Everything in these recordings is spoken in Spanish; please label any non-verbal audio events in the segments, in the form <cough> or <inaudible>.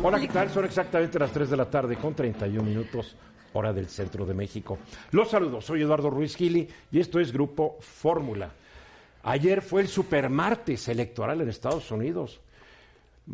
Hola, ¿qué tal? Son exactamente las 3 de la tarde con 31 minutos, hora del centro de México. Los saludos, soy Eduardo Ruiz Gili y esto es Grupo Fórmula. Ayer fue el supermartes electoral en Estados Unidos.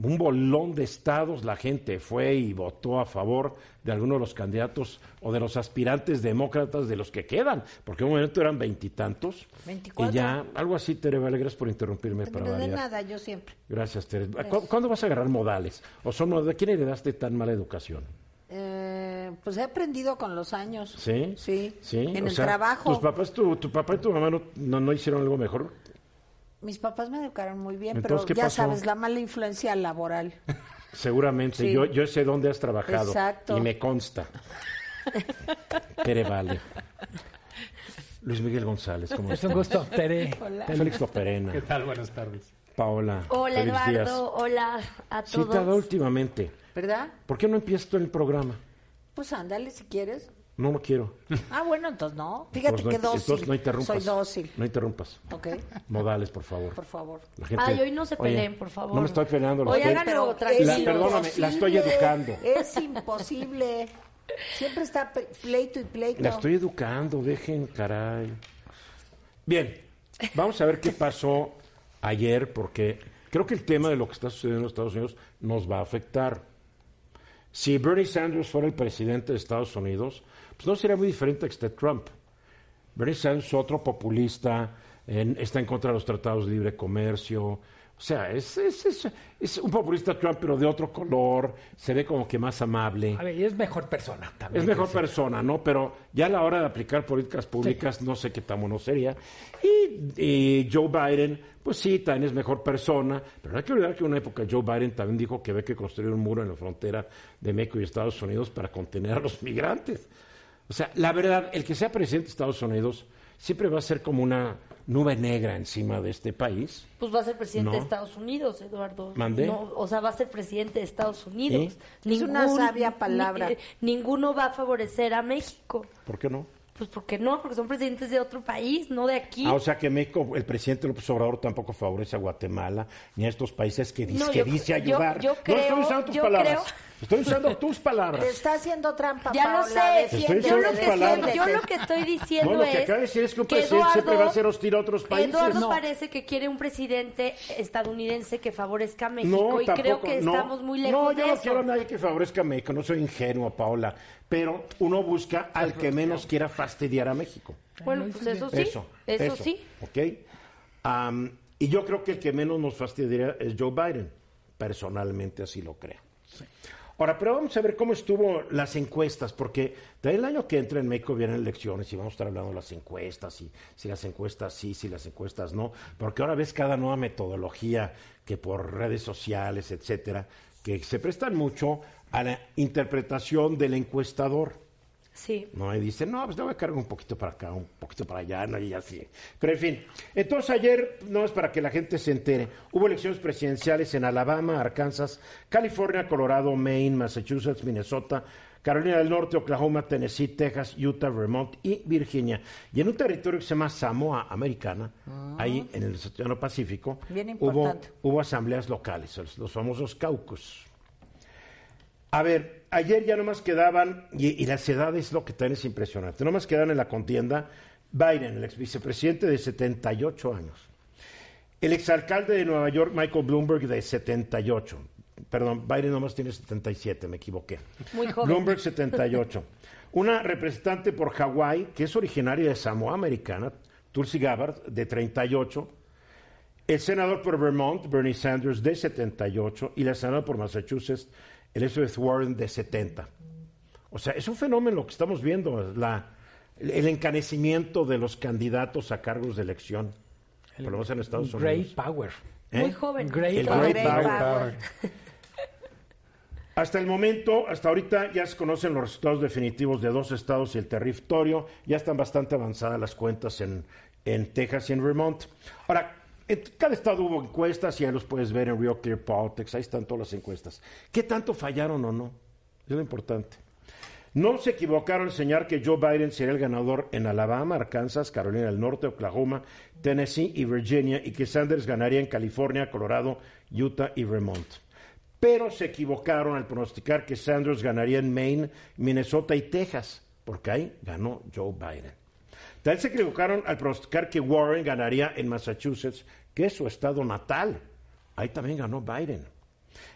Un bolón de estados, la gente fue y votó a favor de algunos de los candidatos o de los aspirantes demócratas de los que quedan, porque en un momento eran veintitantos. Y ya, algo así, Tere, vale, gracias por interrumpirme para No de variar. nada, yo siempre. Gracias, Tere. ¿Cu- ¿Cuándo vas a agarrar modales? ¿O son, ¿De quién heredaste tan mala educación? Eh, pues he aprendido con los años. ¿Sí? Sí. ¿Sí? En O el sea, trabajo. ¿Tus papás, tu, tu papá y tu mamá no, no, no hicieron algo mejor? Mis papás me educaron muy bien, Entonces, ¿qué pero ya pasó? sabes, la mala influencia laboral. <laughs> Seguramente. Sí. Yo, yo sé dónde has trabajado. Exacto. Y me consta. Tere Vale. Luis Miguel González, ¿cómo Es estás? un gusto, Tere. Félix Loperena. ¿Qué tal? Buenas tardes. Paola. Hola feliz días. Eduardo, hola a todos. últimamente. ¿Verdad? ¿Por qué no empiezas tú en el programa? Pues ándale si quieres. No, no quiero. Ah, bueno, entonces no. Fíjate Pues no, que dócil. entonces no interrumpas. Soy dócil. No interrumpas. Ok, Modales, por favor. por favor. La gente- Ay, hoy no se Oye, peleen, por favor. No me estoy peleando. estoy- háganlo. La- perdóname, la estoy educando. Es imposible. Siempre está pleito y pleito. La estoy educando, dejen, caray. Bien, vamos a ver qué pasó ayer, porque creo que el tema de lo que está sucediendo en Estados Unidos nos va a afectar. Si Bernie Sanders fuera el presidente de Estados Unidos, pues no sería muy diferente a este Trump. Bernie Sanders es otro populista, en- está en contra de los tratados de libre comercio. O sea, es, es, es- es un populista Trump, pero de otro color, se ve como que más amable. A ver, y es mejor persona también. Es mejor que persona, ¿no? Pero ya a la hora de aplicar políticas públicas no sé qué tan bueno sería. Y, y Joe Biden, pues sí, también es mejor persona, pero no hay que olvidar que en una época Joe Biden también dijo que había que construir un muro en la frontera de México y Estados Unidos para contener a los migrantes. O sea, la verdad, el que sea presidente de Estados Unidos siempre va a ser como una nube negra encima de este país. Pues va a ser presidente No. de Estados Unidos, Eduardo. ¿Mandé? No, o sea, va a ser presidente de Estados Unidos. Es una sabia palabra. ni- eh, ninguno va a favorecer a México. ¿Por qué no? Pues porque no, porque son presidentes de otro país, no de aquí. Ah, o sea que México, el presidente López Obrador tampoco favorece a Guatemala ni a estos países que, dice No, que dice ayudar. yo no creo- estoy usando tus palabras. creo- Estoy usando tus palabras. Te está haciendo trampa, ya lo Paola, sé. Yo lo, tus que palabras. yo lo que estoy diciendo No, lo que es acaba de decir es que un presidente siempre va a ser hostil a otros países. Eduardo No. parece que quiere un presidente estadounidense que favorezca a México No, y creo que no. estamos muy lejos No, de yo no eso. quiero a nadie que favorezca a México, no soy ingenuo, Paola. Pero uno busca al que menos quiera fastidiar a México. Bueno, pues eso sí, Eso, eso, sí. ¿Ok? Am, y yo creo que el que menos nos fastidiaría es Joe Biden. Personalmente así lo creo. Ahora, pero vamos a ver cómo estuvo las encuestas, porque el año que entra en México vienen elecciones y vamos a estar hablando de las encuestas, y si las encuestas sí, si las encuestas no, porque ahora ves cada nueva metodología que por redes sociales, etcétera, que se prestan mucho a la interpretación del encuestador. Sí. ¿no? Y dice, no, pues le voy a cargar un poquito para acá, un poquito para allá, ¿no? y así. Pero en fin, entonces ayer, no es para que la gente se entere, hubo elecciones presidenciales en Alabama, Arkansas, California, Colorado, Maine, Massachusetts, Minnesota, Carolina del Norte, Oklahoma, Tennessee, Texas, Utah, Vermont y Virginia. Y en un territorio que se llama Samoa Americana, ahí en el Océano Pacífico, Bien hubo, asambleas locales, los, los famosos caucus. A ver, ayer ya nomás quedaban, y, y las edades lo que también es impresionante, nomás quedaban en la contienda Biden, el ex vicepresidente de 78 años, el exalcalde de Nueva York, Michael Bloomberg, de 78. Perdón, Biden nomás tiene 77, me equivoqué. Muy joven. Bloomberg 78. Una representante por Hawái, que es originaria de Samoa Americana, Tulsi Gabbard, de 38. El senador por Vermont, Bernie Sanders, de 78. Y la senadora por Massachusetts, Elizabeth Warren, de 70. O sea, es un fenómeno lo que estamos viendo, la, el encanecimiento de los candidatos a cargos de elección. Por lo menos en Estados Great Unidos. Power. ¿Eh? Muy joven. Great El Power. Great Power. <laughs> Hasta el momento, hasta ahorita ya se conocen los resultados definitivos de dos estados y el territorio. Ya están bastante avanzadas las cuentas en, en Texas y en Vermont. Ahora, en cada estado hubo encuestas y ya los puedes ver en Real Clear Politics. Ahí están todas las encuestas. ¿Qué tanto fallaron o no? Es lo importante. No se equivocaron en enseñar que Joe Biden sería el ganador en Alabama, Arkansas, Carolina del Norte, Oklahoma, Tennessee y Virginia y que Sanders ganaría en California, Colorado, Utah y Vermont. Pero se equivocaron al pronosticar que Sanders ganaría en Maine, Minnesota y Texas, porque ahí ganó Joe Biden. También se equivocaron al pronosticar que Warren ganaría en Massachusetts, que es su estado natal. Ahí también ganó Biden.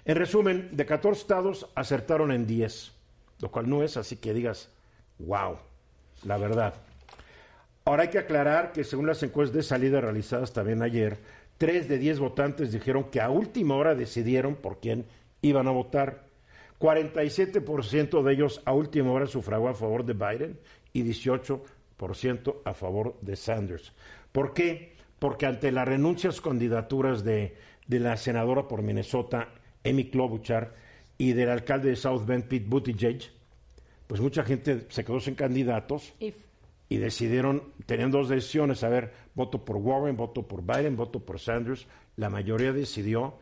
En resumen, de 14 estados acertaron en 10, lo cual no es así que digas, wow, la verdad. Ahora hay que aclarar que según las encuestas de salida realizadas también ayer, 3 de 10 votantes dijeron que a última hora decidieron por quién iban a votar. 47% de ellos a última hora sufragó a favor de Biden y 18% a favor de Sanders. ¿Por qué? Porque ante las renuncias candidaturas de, de la senadora por Minnesota, Amy Klobuchar, y del alcalde de South Bend, Pete Buttigieg, pues mucha gente se quedó sin candidatos Y y decidieron, tenían dos decisiones, a ver, voto por Warren, voto por Biden, voto por Sanders. La mayoría decidió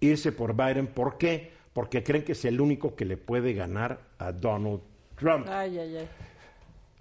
irse por Biden. ¿Por qué? Porque creen que es el único que le puede ganar a Donald Trump. Ay, ay, ay.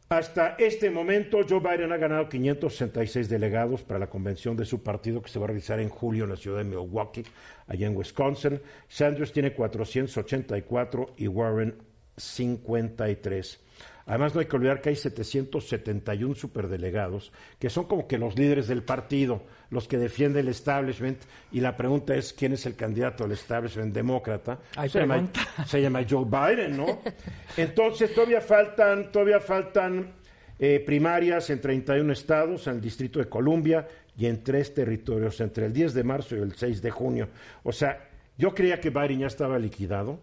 Hasta este momento, Joe Biden ha ganado 566 delegados para la convención de su partido que se va a realizar en julio en la ciudad de Milwaukee, allá en Wisconsin. Sanders tiene 484 y Warren 53. Además, no hay que olvidar que hay 771 superdelegados, que son como que los líderes del partido, los que defienden el establishment, y la pregunta es quién es el candidato del establishment demócrata. Llama, <laughs> se llama Joe Biden, ¿no? <laughs> Entonces, todavía faltan, todavía faltan eh, primarias en 31 estados, en el Distrito de Columbia y en tres territorios, entre el 10 de marzo y el 6 de junio. O sea, yo creía que Biden ya estaba liquidado,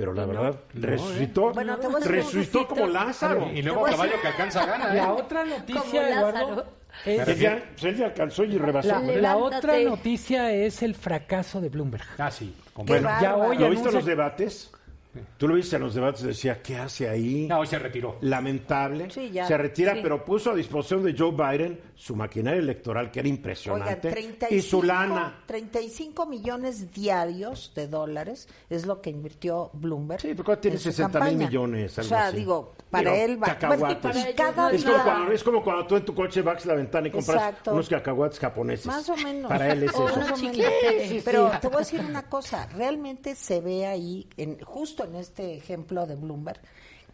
pero la verdad, resucitó, Bueno, decir un resucitó como Lázaro. Y luego caballo que alcanza gana, <laughs> ¿eh? La otra Como noticia. Eduardo, es- pues, alcanzó y rebasó. la, otra noticia es el fracaso de Bloomberg. Ah, sí. Bueno, ya hoy ¿Lo viste anuncia- los debates? Tú lo viste en los debates, decía, ¿qué hace ahí? No, hoy se retiró. Lamentable. Sí, ya. Se retira, Sí. pero puso a disposición de Joe Biden su maquinaria electoral, que era Oigan, impresionante, 35, y su lana. 35 millones diarios de dólares es lo que invirtió Bloomberg. Sí, porque tiene en su 60 mil millones, O algo sea, así. digo, para Digo, él va. cacahuates. Ellos cada Es como, cuando, es como cuando tú en tu coche vas a la ventana y compras Exacto. unos cacahuates japoneses. Más o menos. Para él es O eso. unos Más o menos. chicletes. Pero te voy a decir una cosa, realmente se ve ahí, en, justo en este ejemplo de Bloomberg,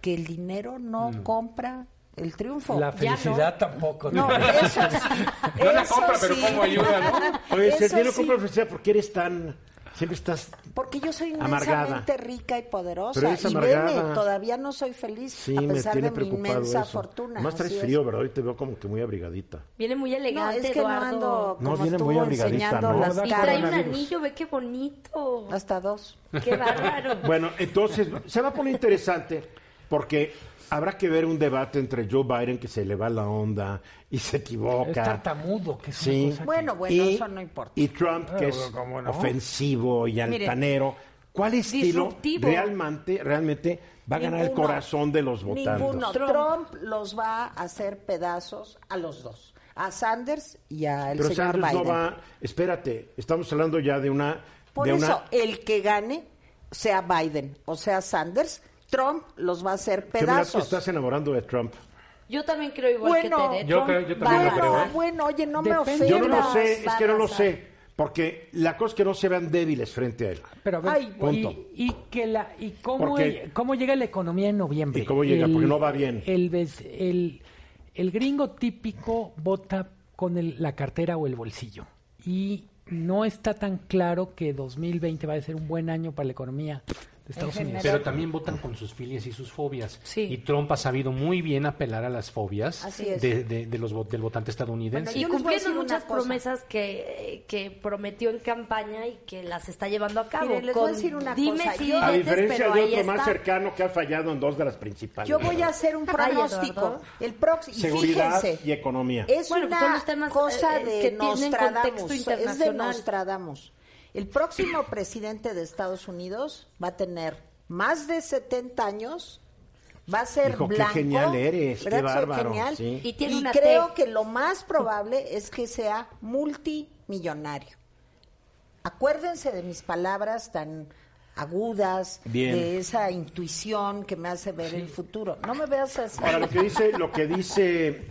que el dinero no compra el triunfo. La Ya felicidad tampoco. No, eso sí. No la compra, pero cómo ayuda, ¿no? <laughs> Oye, Eso Sergio, no sí. compra felicidad porque eres tan... Siempre estás... Porque yo soy Amargada. inmensamente rica y poderosa. Pero eres y veme, todavía no soy feliz Sí, a pesar tiene de mi inmensa eso. fortuna. Más traes frío, ¿verdad? Hoy te veo como que muy abrigadita. Viene muy No, elegante, es que no Eduardo. ando No, como viene tú muy abrigadita, enseñando ¿no? las Y trae un anillo, ve qué bonito. Hasta dos. Qué bárbaro. Bueno, entonces se va a poner interesante porque habrá que ver un debate entre Joe Biden que se le va la onda y se equivoca. Es tartamudo, que es Sí. una cosa que- Bueno, bueno, y, eso no importa. y Trump, que es ofensivo y altanero. ¿Cuál estilo realmente, realmente va a ganar el corazón de los votantes? Ninguno. Trump. Trump. los va a hacer pedazos a los dos. A Sanders y al Pero señor Sanders Biden. no va... Espérate, estamos hablando ya de una... Por de eso, una el que gane, sea Biden o sea Sanders, Trump los va a hacer que mira, te pedazos. estás enamorando de Trump. Yo también creo igual Bueno, que Tere. Yo creo- yo también va lo a creo. ¿eh? Bueno, oye, no me Depende. ofendas. Yo no lo sé, es que no lo sé. Porque la cosa es que no se vean débiles frente a él. Pero a ver, Ay, punto. y, y que la y cómo Porque- cómo llega la economía en noviembre. ¿Y cómo llega? Porque no va bien. El el, el gringo típico vota con el- la cartera o el bolsillo y no está tan claro que 2020 va a ser un buen año para la economía Estados Unidos. Pero también votan con sus filias y sus fobias. Sí. Y Trump ha sabido muy bien apelar a las fobias de, de- de los, del votante estadounidense. Bueno, Y cumpliendo muchas promesas que, que prometió en campaña y que las está llevando a cabo. Miren, les voy a con decir una cosa, yo- A diferencia de otro más está. cercano que ha fallado en dos de las principales. Yo voy a hacer un pronóstico. El próximo. Seguridad fíjense, y economía. Es Bueno, pues una son los temas, cosa eh, de que tienen Nostradamus. contexto Es de internacional. Nostradamus. El próximo presidente de Estados Unidos va a tener más de 70 años, va a ser Hijo, qué blanco. genial eres, qué ¿verdad que soy bárbaro, genial? sí. Y tiene una creo T. que lo más probable <laughs> es que sea multimillonario. Acuérdense de mis palabras tan agudas, Bien. de esa intuición que me hace ver el futuro. No me veas así. Ahora, lo que dice, lo que dice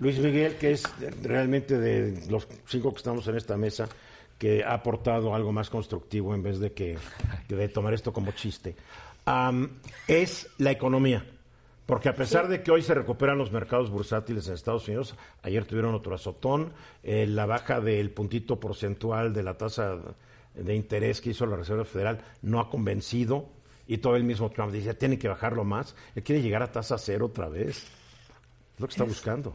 Luis Miguel, que es realmente de los cinco que estamos en esta mesa, que ha aportado algo más constructivo en vez de que de tomar esto como chiste, am, es la economía. Porque a pesar de que hoy se recuperan los mercados bursátiles en Estados Unidos, ayer tuvieron otro azotón, eh, la baja del puntito porcentual de la tasa de interés que hizo la Reserva Federal no ha convencido y todo el mismo Trump dice, tiene que bajarlo más, él quiere llegar a tasa cero otra vez. Es lo que está buscando.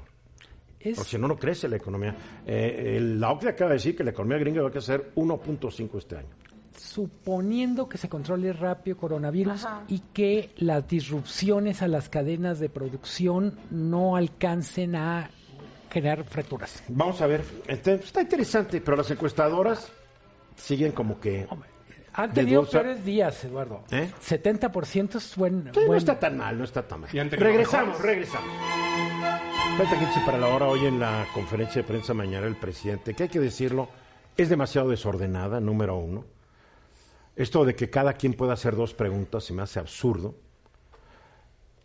Es, Porque si no, no crece la economía. Eh, el- la OCDE acaba de decir que la economía gringa va a crecer 1.5 este año. suponiendo que se controle rápido coronavirus y que las disrupciones a las cadenas de producción no alcancen a generar fracturas. Vamos a ver, este- está interesante, pero las encuestadoras siguen como que... Han tenido peores días, Eduardo. ¿Eh? 70% es buen, Sí, no está tan mal, no está tan mal. Regresamos, regresamos. Falta 15 para la hora hoy en la conferencia de prensa mañana el presidente, que hay que decirlo, es demasiado desordenada, número uno. Esto de que cada quien pueda hacer dos preguntas se me hace absurdo.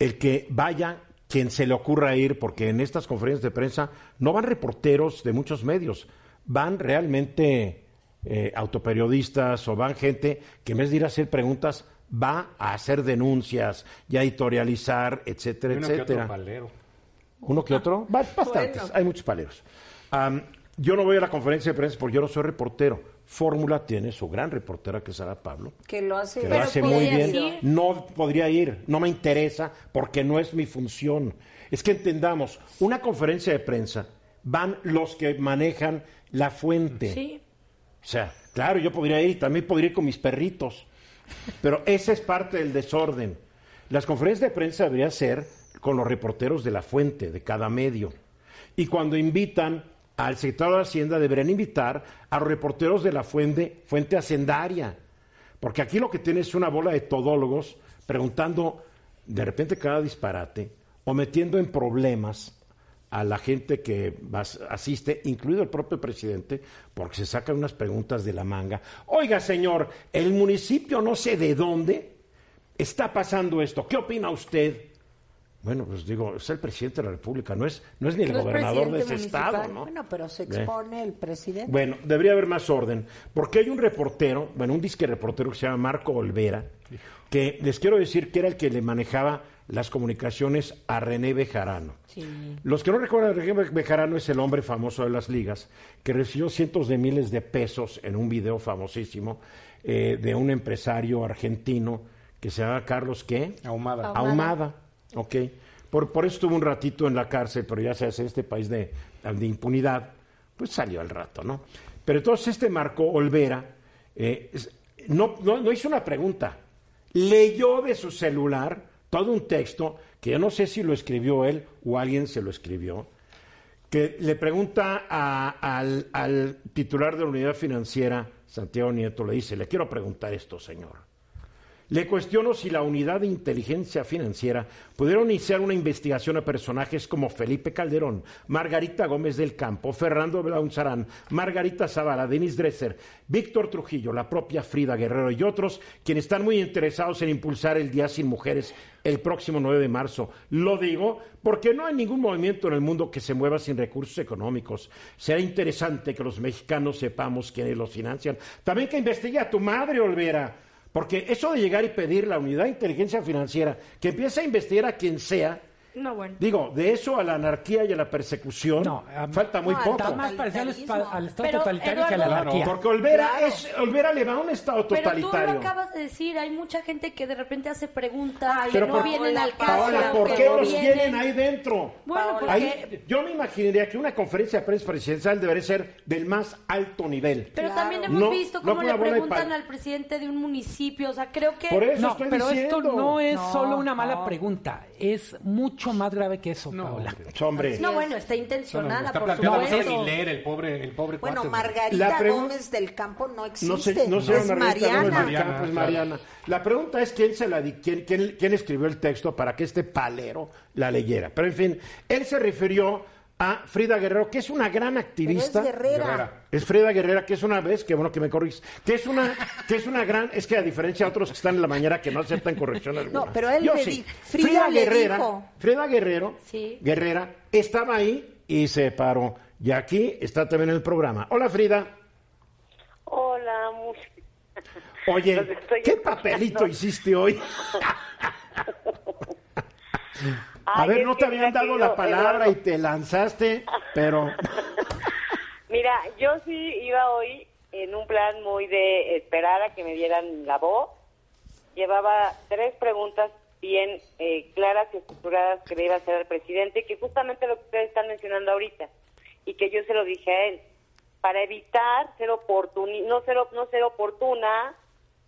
El que vaya quien se le ocurra ir, porque en estas conferencias de prensa no van reporteros de muchos medios, van realmente eh, autoperiodistas o van gente que en vez de ir a hacer preguntas va a hacer denuncias y a editorializar, etcétera, Y etcétera. ¿Uno que otro? Va- bastantes, hay muchos paleros. Yo no voy a la conferencia de prensa porque yo no soy reportero. Fórmula tiene su gran reportera que es Sara Pablo, que lo hace, que lo hace muy bien. ir. No podría ir, no me interesa porque no es mi función. Es que entendamos, una conferencia de prensa van los que manejan la fuente. Sí. O sea, claro, yo podría ir y también podría ir con mis perritos. Pero esa es parte del desorden. Las conferencias de prensa deberían ser con los reporteros de la fuente, de cada medio. Y cuando invitan al secretario de Hacienda, deberían invitar a los reporteros de la fuente, fuente hacendaria. Porque aquí lo que tiene es una bola de todólogos preguntando de repente cada disparate o metiendo en problemas a la gente que asiste, incluido el propio presidente, porque se sacan unas preguntas de la manga. Oiga, señor, el municipio no sé de dónde está pasando esto. ¿Qué opina usted? Bueno, pues digo, es el presidente de la República, no es, no es ni el No gobernador de ese estado. ¿no? Bueno, pero se ¿Eh? expone el presidente. Bueno, debería haber más orden, porque hay un reportero, bueno, un disque reportero que se llama Marco Olvera, que les quiero decir que era el que le manejaba las comunicaciones a René Bejarano. Los que no recuerdan, René Bejarano es el hombre famoso de las ligas, que recibió cientos de miles de pesos en un video famosísimo eh, de un empresario argentino que se llama Carlos, ¿qué? Ahumada. Ahumada, ok. Por, por eso estuvo un ratito en la cárcel, pero ya se hace este país de, de impunidad, pues salió al rato, ¿no? Pero entonces este Marco Olvera eh, no, no, hizo una pregunta, leyó de su celular todo un texto que yo no sé si lo escribió él o alguien se lo escribió, que le pregunta al, al titular de la unidad financiera, Santiago Nieto, le dice, le quiero preguntar esto, señor. Le cuestiono si la unidad de inteligencia financiera pudieron iniciar una investigación a personajes como Felipe Calderón, Margarita Gómez del Campo, Fernando Belaunzarán, Margarita Zavala, Denis Dresser, Víctor Trujillo, la propia Frida Guerrero y otros quienes están muy interesados en impulsar el Día Sin Mujeres el próximo 9 de marzo. Lo digo porque no hay ningún movimiento en el mundo que se mueva sin recursos económicos. Será interesante que los mexicanos sepamos quiénes los financian. También que investigue a tu madre, Olvera. Porque eso de llegar y pedir la unidad de inteligencia financiera, que empiece a investigar a quien sea, No, bueno. digo, de eso a la anarquía y a la persecución, No, a- falta muy No, al poco. Está más parecido al, Estado Pero, totalitario que a la Eduardo- anarquía. Porque Olvera, Claro. es, Olvera le va a un Estado Pero tú totalitario. lo acabas de decir, hay mucha gente que de repente hace preguntas que Pero no por- vienen al caso. Paola, ¿por que qué no los vienen- tienen ahí dentro? Bueno, porque Ahí- yo me imaginaría que una conferencia de prensa presidencial debería ser del más alto nivel. Pero Claro. también hemos No, visto cómo le preguntan al presidente de un municipio. O sea, creo que. Por eso No, estoy pero diciendo. esto no es No, solo una mala no. pregunta, es mucho mucho más grave que eso, No, Paola. hombre. No, bueno, está intencionada, está por no supuesto. sabe ni leer el pobre, el pobre Bueno, cuate. Margarita Gómez del Campo no existe. no sé, no sé es Margarita Gómez Mariana. del Campo, es Mariana. La pregunta es quién se la di- quién, quién, quién escribió el texto para que este palero la leyera. Pero en fin, él se refirió a Frida Guerrero, que es una gran Pero es activista. Guerrera. Guerrera. Es Frida Guerrera, que es una vez, que bueno que me corriges, que es una, que es una gran, es que a diferencia de otros que están en la mañana que no aceptan corrección alguna. No, pero él Yo le sí. di- Frida le Guerrera, dijo. Frida Guerrero, Sí. Guerrera, estaba ahí y se paró. Y aquí está también en el programa. Hola Frida. Hola. Oye, ¿qué papelito hiciste hoy? <laughs> A ver, no te habían dado la palabra y te lanzaste, pero <laughs> Mira, yo sí iba hoy en un plan muy de esperar a que me dieran la voz. Llevaba tres preguntas bien eh, claras y estructuradas que le iba a hacer al presidente, que justamente lo que ustedes están mencionando ahorita, y que yo se lo dije a él, para evitar ser oportuni no ser no ser oportuna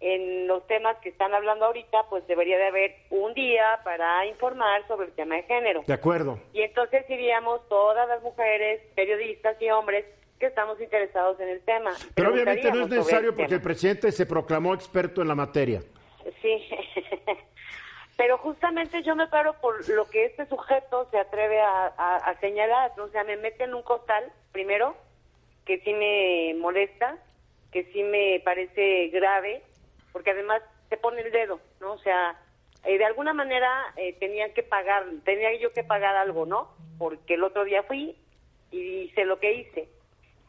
en los temas que están hablando ahorita, pues debería de haber un día para informar sobre el tema de género. de acuerdo. Y entonces iríamos todas las mujeres, periodistas y hombres que estamos interesados en el tema. Pero obviamente no es necesario porque el presidente se proclamó experto en la materia. Sí, <laughs> pero justamente yo me paro por lo que este sujeto se atreve a, a- a señalar, o sea, me mete en un costal, primero, que sí me molesta, que sí me parece grave, porque además te pone el dedo, ¿no? O sea, eh, de alguna manera eh, tenían que pagar, tenía yo que pagar algo, ¿no? Porque el otro día fui y hice lo que hice.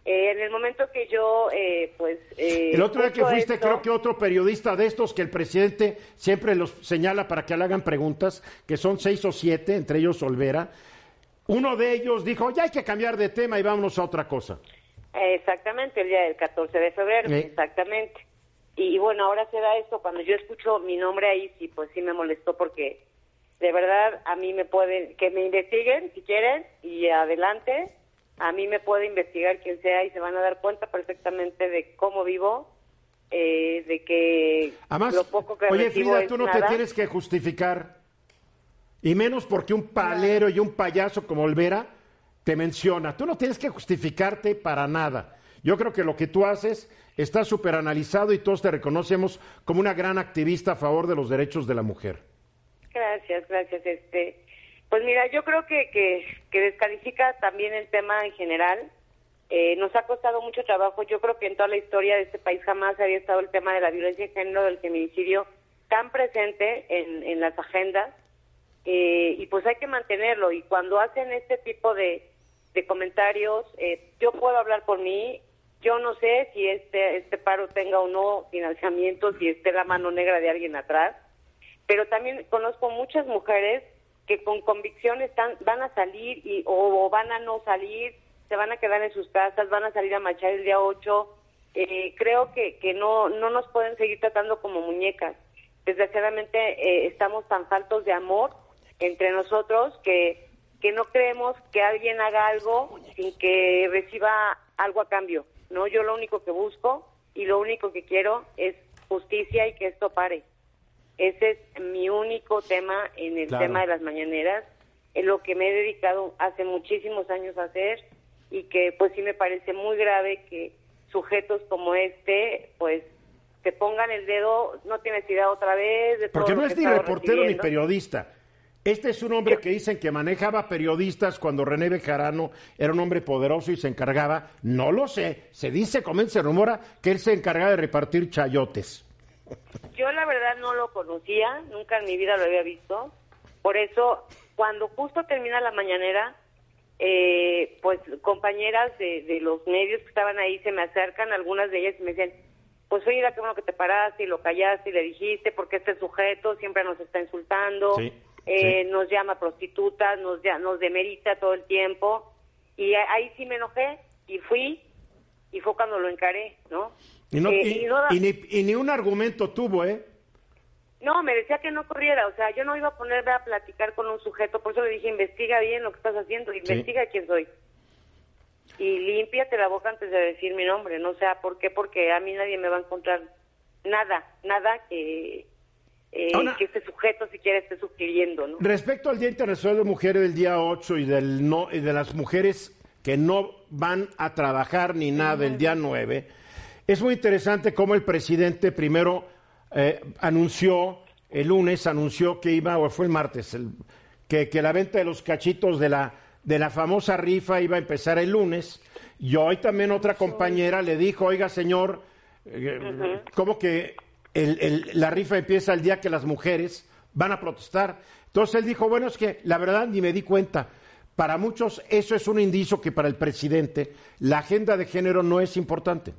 Eh, en el momento que yo, eh, pues... eh, El otro día que fuiste, esto- creo que otro periodista de estos que el presidente siempre los señala para que le hagan preguntas, que son seis o siete, entre ellos Olvera, uno de ellos dijo, ya hay que cambiar de tema y vámonos a otra cosa. Exactamente, el día del 14 de febrero, Sí. exactamente. Y, bueno, ahora se da esto, cuando yo escucho mi nombre ahí, sí, pues sí me molestó porque de verdad a mí me pueden, que me investiguen si quieren y adelante, a mí me puede investigar quien sea y se van a dar cuenta perfectamente de cómo vivo, eh, de que Además, lo poco que oye Frida, tú no nada. te tienes que justificar, y menos porque un palero y un payaso como Olvera te menciona. Tú no tienes que justificarte para nada. Yo creo que lo que tú haces está súper analizado y todos te reconocemos como una gran activista a favor de los derechos de la mujer. Gracias, gracias. Este, pues mira, yo creo que, que, que descalifica también el tema en general. Eh, nos ha costado mucho trabajo. Yo creo que en toda la historia de este país jamás había estado el tema de la violencia de género, del feminicidio, tan presente en, en las agendas. Eh, y pues hay que mantenerlo. Y cuando hacen este tipo de, de comentarios, eh, yo puedo hablar por mí. Yo no sé si este, este paro tenga o no financiamiento, si esté la mano negra de alguien atrás pero también conozco muchas mujeres que con convicción están, van a salir y, o, van a no salir, se van a quedar en sus casas, van a salir a marchar el día 8. Eh, creo que, que no, no nos pueden seguir tratando como muñecas. Desgraciadamente eh, estamos tan faltos de amor entre nosotros que, que no creemos que alguien haga algo sin que reciba algo a cambio. No, yo lo único que busco y lo único que quiero es justicia y que esto pare. Ese es mi único tema en el Claro. tema de las mañaneras, en lo que me he dedicado hace muchísimos años a hacer y que pues sí me parece muy grave que sujetos como este pues te pongan el dedo, no tienes idea otra vez de Porque no es ni reportero ni periodista. Este es un hombre que dicen que manejaba periodistas cuando René Bejarano era un hombre poderoso y se encargaba, no lo sé, se dice, comienza, rumora que él se encargaba de repartir chayotes. Yo la verdad no lo conocía, nunca en mi vida lo había visto. Por eso, cuando justo termina la mañanera, eh, pues compañeras de, los medios que estaban ahí se me acercan, algunas de ellas me dicen, pues oye, qué bueno que te paraste y lo callaste y le dijiste, porque este sujeto siempre nos está insultando, Sí, eh, sí. nos llama prostitutas, nos, nos demerita todo el tiempo. Y ahí sí me enojé y fui, y fue cuando lo encaré, ¿no? Y, no, Eh, y- y no da- y ni, y ni un argumento tuvo, ¿eh? no, me decía que no corriera, o sea, yo no iba a ponerme a platicar con un sujeto, por eso le dije, investiga bien lo que estás haciendo, investiga quién soy. Y límpiate la boca antes de decir mi nombre, no sé por qué, porque a mí nadie me va a encontrar nada, nada que... eh, Ahora- que este sujeto siquiera esté sugiriendo, ¿no? Respecto al Día Internacional de Mujeres del día 8 y, del no, y de las mujeres que no van a trabajar ni nada el día 9, es muy interesante cómo el presidente primero eh, anunció, el lunes anunció que iba, o fue el martes, el- que, que la venta de los cachitos de la, de la famosa rifa iba a empezar el lunes. Y hoy también otra compañera le dijo, oiga señor, eh, ¿cómo que el- el- la rifa empieza el día que las mujeres van a protestar? Entonces él dijo, bueno, es que la verdad ni me di cuenta. Para muchos eso es un indicio que para el presidente la agenda de género no es importante.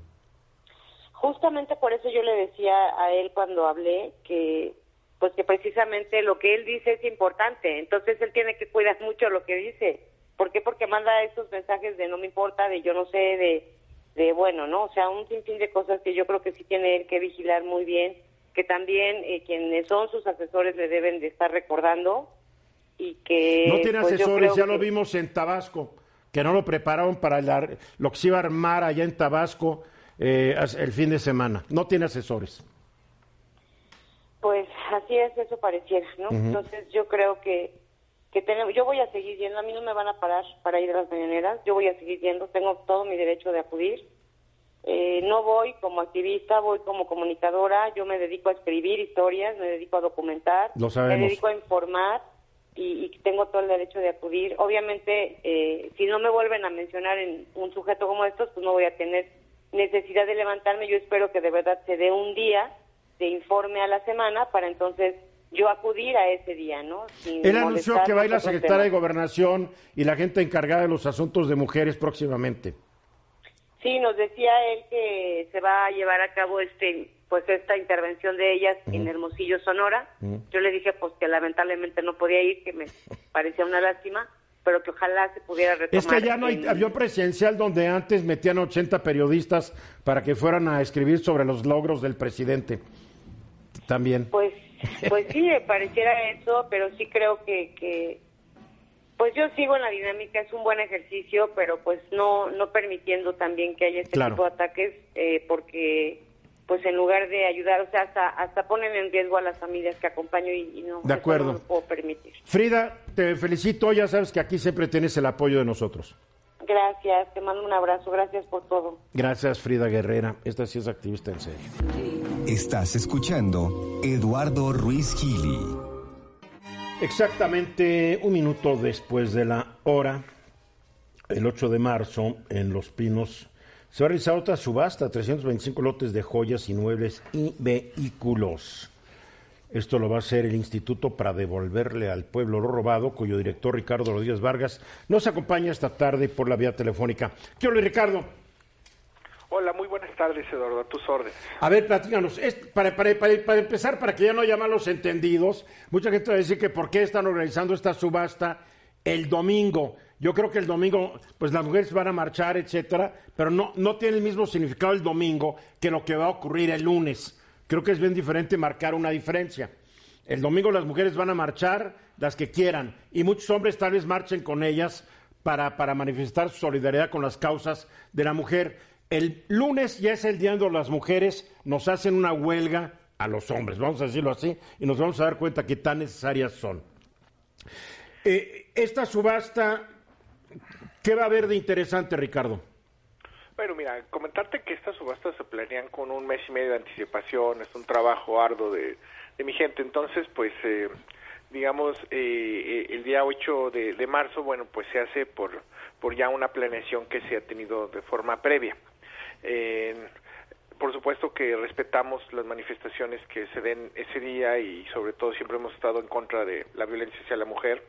Justamente por eso yo le decía a él cuando hablé que pues que precisamente lo que él dice es importante, entonces él tiene que cuidar mucho lo que dice. ¿Por qué? Porque manda esos mensajes de no me importa, de yo no sé, de, de bueno, ¿no? O sea, un sinfín de cosas que yo creo que sí tiene él que vigilar muy bien, que también eh, quienes son sus asesores le deben de estar recordando y que... No tiene pues, asesores, ya lo vimos en Tabasco, que no lo prepararon para la- lo que se iba a armar allá en Tabasco eh, el fin de semana. No tiene asesores. Pues así es, eso pareciera, ¿no? Entonces yo creo que, que tenemos, yo voy a seguir yendo, a mí no me van a parar para ir a las mañaneras, yo voy a seguir yendo, tengo todo mi derecho de acudir. Eh, no voy como activista, voy como comunicadora, yo me dedico a escribir historias, me dedico a documentar, Lo me dedico a informar y, y tengo todo el derecho de acudir. Obviamente, eh, si no me vuelven a mencionar en un sujeto como estos, pues no voy a tener necesidad de levantarme. Yo espero que de verdad se dé un día de informe a la semana para entonces yo acudir a ese día, ¿no? Sin Él anunció que va a ir la secretaria de. Gobernación y la gente encargada de los asuntos de mujeres próximamente. Sí, nos decía él que se va a llevar a cabo este pues esta intervención de ellas en Hermosillo, Sonora. Yo le dije pues que lamentablemente no podía ir, que me parecía una lástima, pero que ojalá se pudiera retomar. Es que ya no hay en- avión presidencial donde antes metían 80 periodistas para que fueran a escribir sobre los logros del presidente. También. Pues, <laughs> pues sí, pareciera eso, pero sí creo que, que, pues yo sigo en la dinámica, es un buen ejercicio, pero pues no, no permitiendo también que haya este Claro. tipo de ataques, eh, porque pues en lugar de ayudar, o sea, hasta, hasta ponen en riesgo a las familias que acompaño y, y no, De eso acuerdo. no lo puedo permitir. Frida, te felicito, ya sabes que aquí siempre tienes el apoyo de nosotros. Gracias, te mando un abrazo, gracias por todo. Gracias, Frida Guerrera. Esta sí es activista en serio. Estás escuchando Eduardo Ruiz Gili. Exactamente un minuto después de la hora, el 8 de marzo, en Los Pinos, se va a realizar otra subasta, 325 lotes de joyas, inmuebles y vehículos. Esto lo va a hacer el Instituto para devolverle al pueblo lo robado, cuyo director Ricardo Rodríguez Vargas nos acompaña esta tarde por la vía telefónica. ¿Qué hola, Ricardo? Hola, muy buenas tardes, Eduardo, a tus órdenes. A ver, platícanos. Para- para- para empezar, para que ya no haya malos entendidos, mucha gente va a decir que por qué están organizando esta subasta el domingo. Yo creo que el domingo, pues las mujeres van a marchar, etcétera, pero no, no tiene el mismo significado el domingo que lo que va a ocurrir el lunes. Creo que es bien diferente marcar una diferencia. El domingo las mujeres van a marchar las que quieran y muchos hombres tal vez marchen con ellas para, para manifestar su solidaridad con las causas de la mujer. El lunes ya es el día donde las mujeres nos hacen una huelga a los hombres, vamos a decirlo así, y nos vamos a dar cuenta que tan necesarias son. Eh, esta subasta, ¿qué va a haber de interesante, Ricardo? Bueno, mira, comentarte que estas subastas se planean con un mes y medio de anticipación, es un trabajo arduo de, de mi gente, entonces, pues, eh, digamos, eh, eh, el día 8 de, de marzo, bueno, pues se hace por, por ya una planeación que se ha tenido de forma previa. Eh, por supuesto que respetamos las manifestaciones que se den ese día y sobre todo siempre hemos estado en contra de la violencia hacia la mujer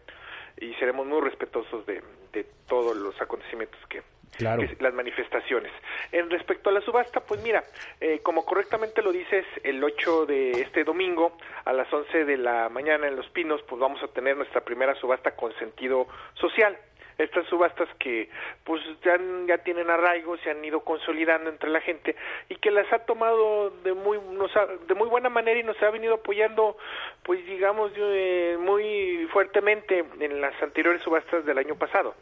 y seremos muy respetuosos de, de todos los acontecimientos que, Claro. las manifestaciones. En respecto a la subasta, pues mira, eh, como correctamente lo dices, el 8 de este domingo a las 11 de la mañana en Los Pinos, pues vamos a tener nuestra primera subasta con sentido social. Estas subastas que pues ya, ya tienen arraigo, se han ido consolidando entre la gente y que las ha tomado de muy nos ha- de muy buena manera y nos ha venido apoyando pues digamos eh, muy fuertemente en las anteriores subastas del año pasado.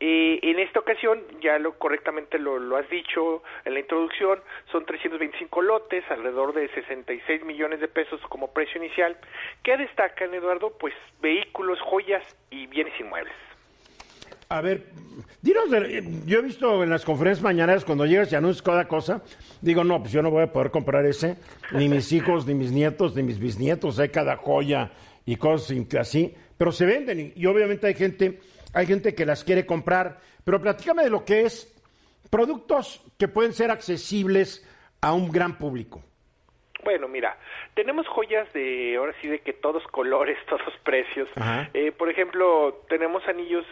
Eh, en esta ocasión, ya lo correctamente lo, lo has dicho en la introducción, son 325 lotes, alrededor de 66 millones de pesos como precio inicial. ¿Qué destacan, Eduardo? Pues vehículos, joyas y bienes inmuebles. A ver, dinos, yo he visto en las conferencias mañaneras cuando llegas y anuncias cada cosa, digo, no, pues yo no voy a poder comprar ese, ni mis <laughs> hijos, ni mis nietos, ni mis bisnietos, hay cada joya y cosas así, pero se venden y, y obviamente hay gente, hay gente que las quiere comprar, pero platícame de lo que es productos que pueden ser accesibles a un gran público. Bueno, mira, tenemos joyas de, ahora sí, de que todos colores, <laughs> todos precios. Eh, por ejemplo, tenemos anillos,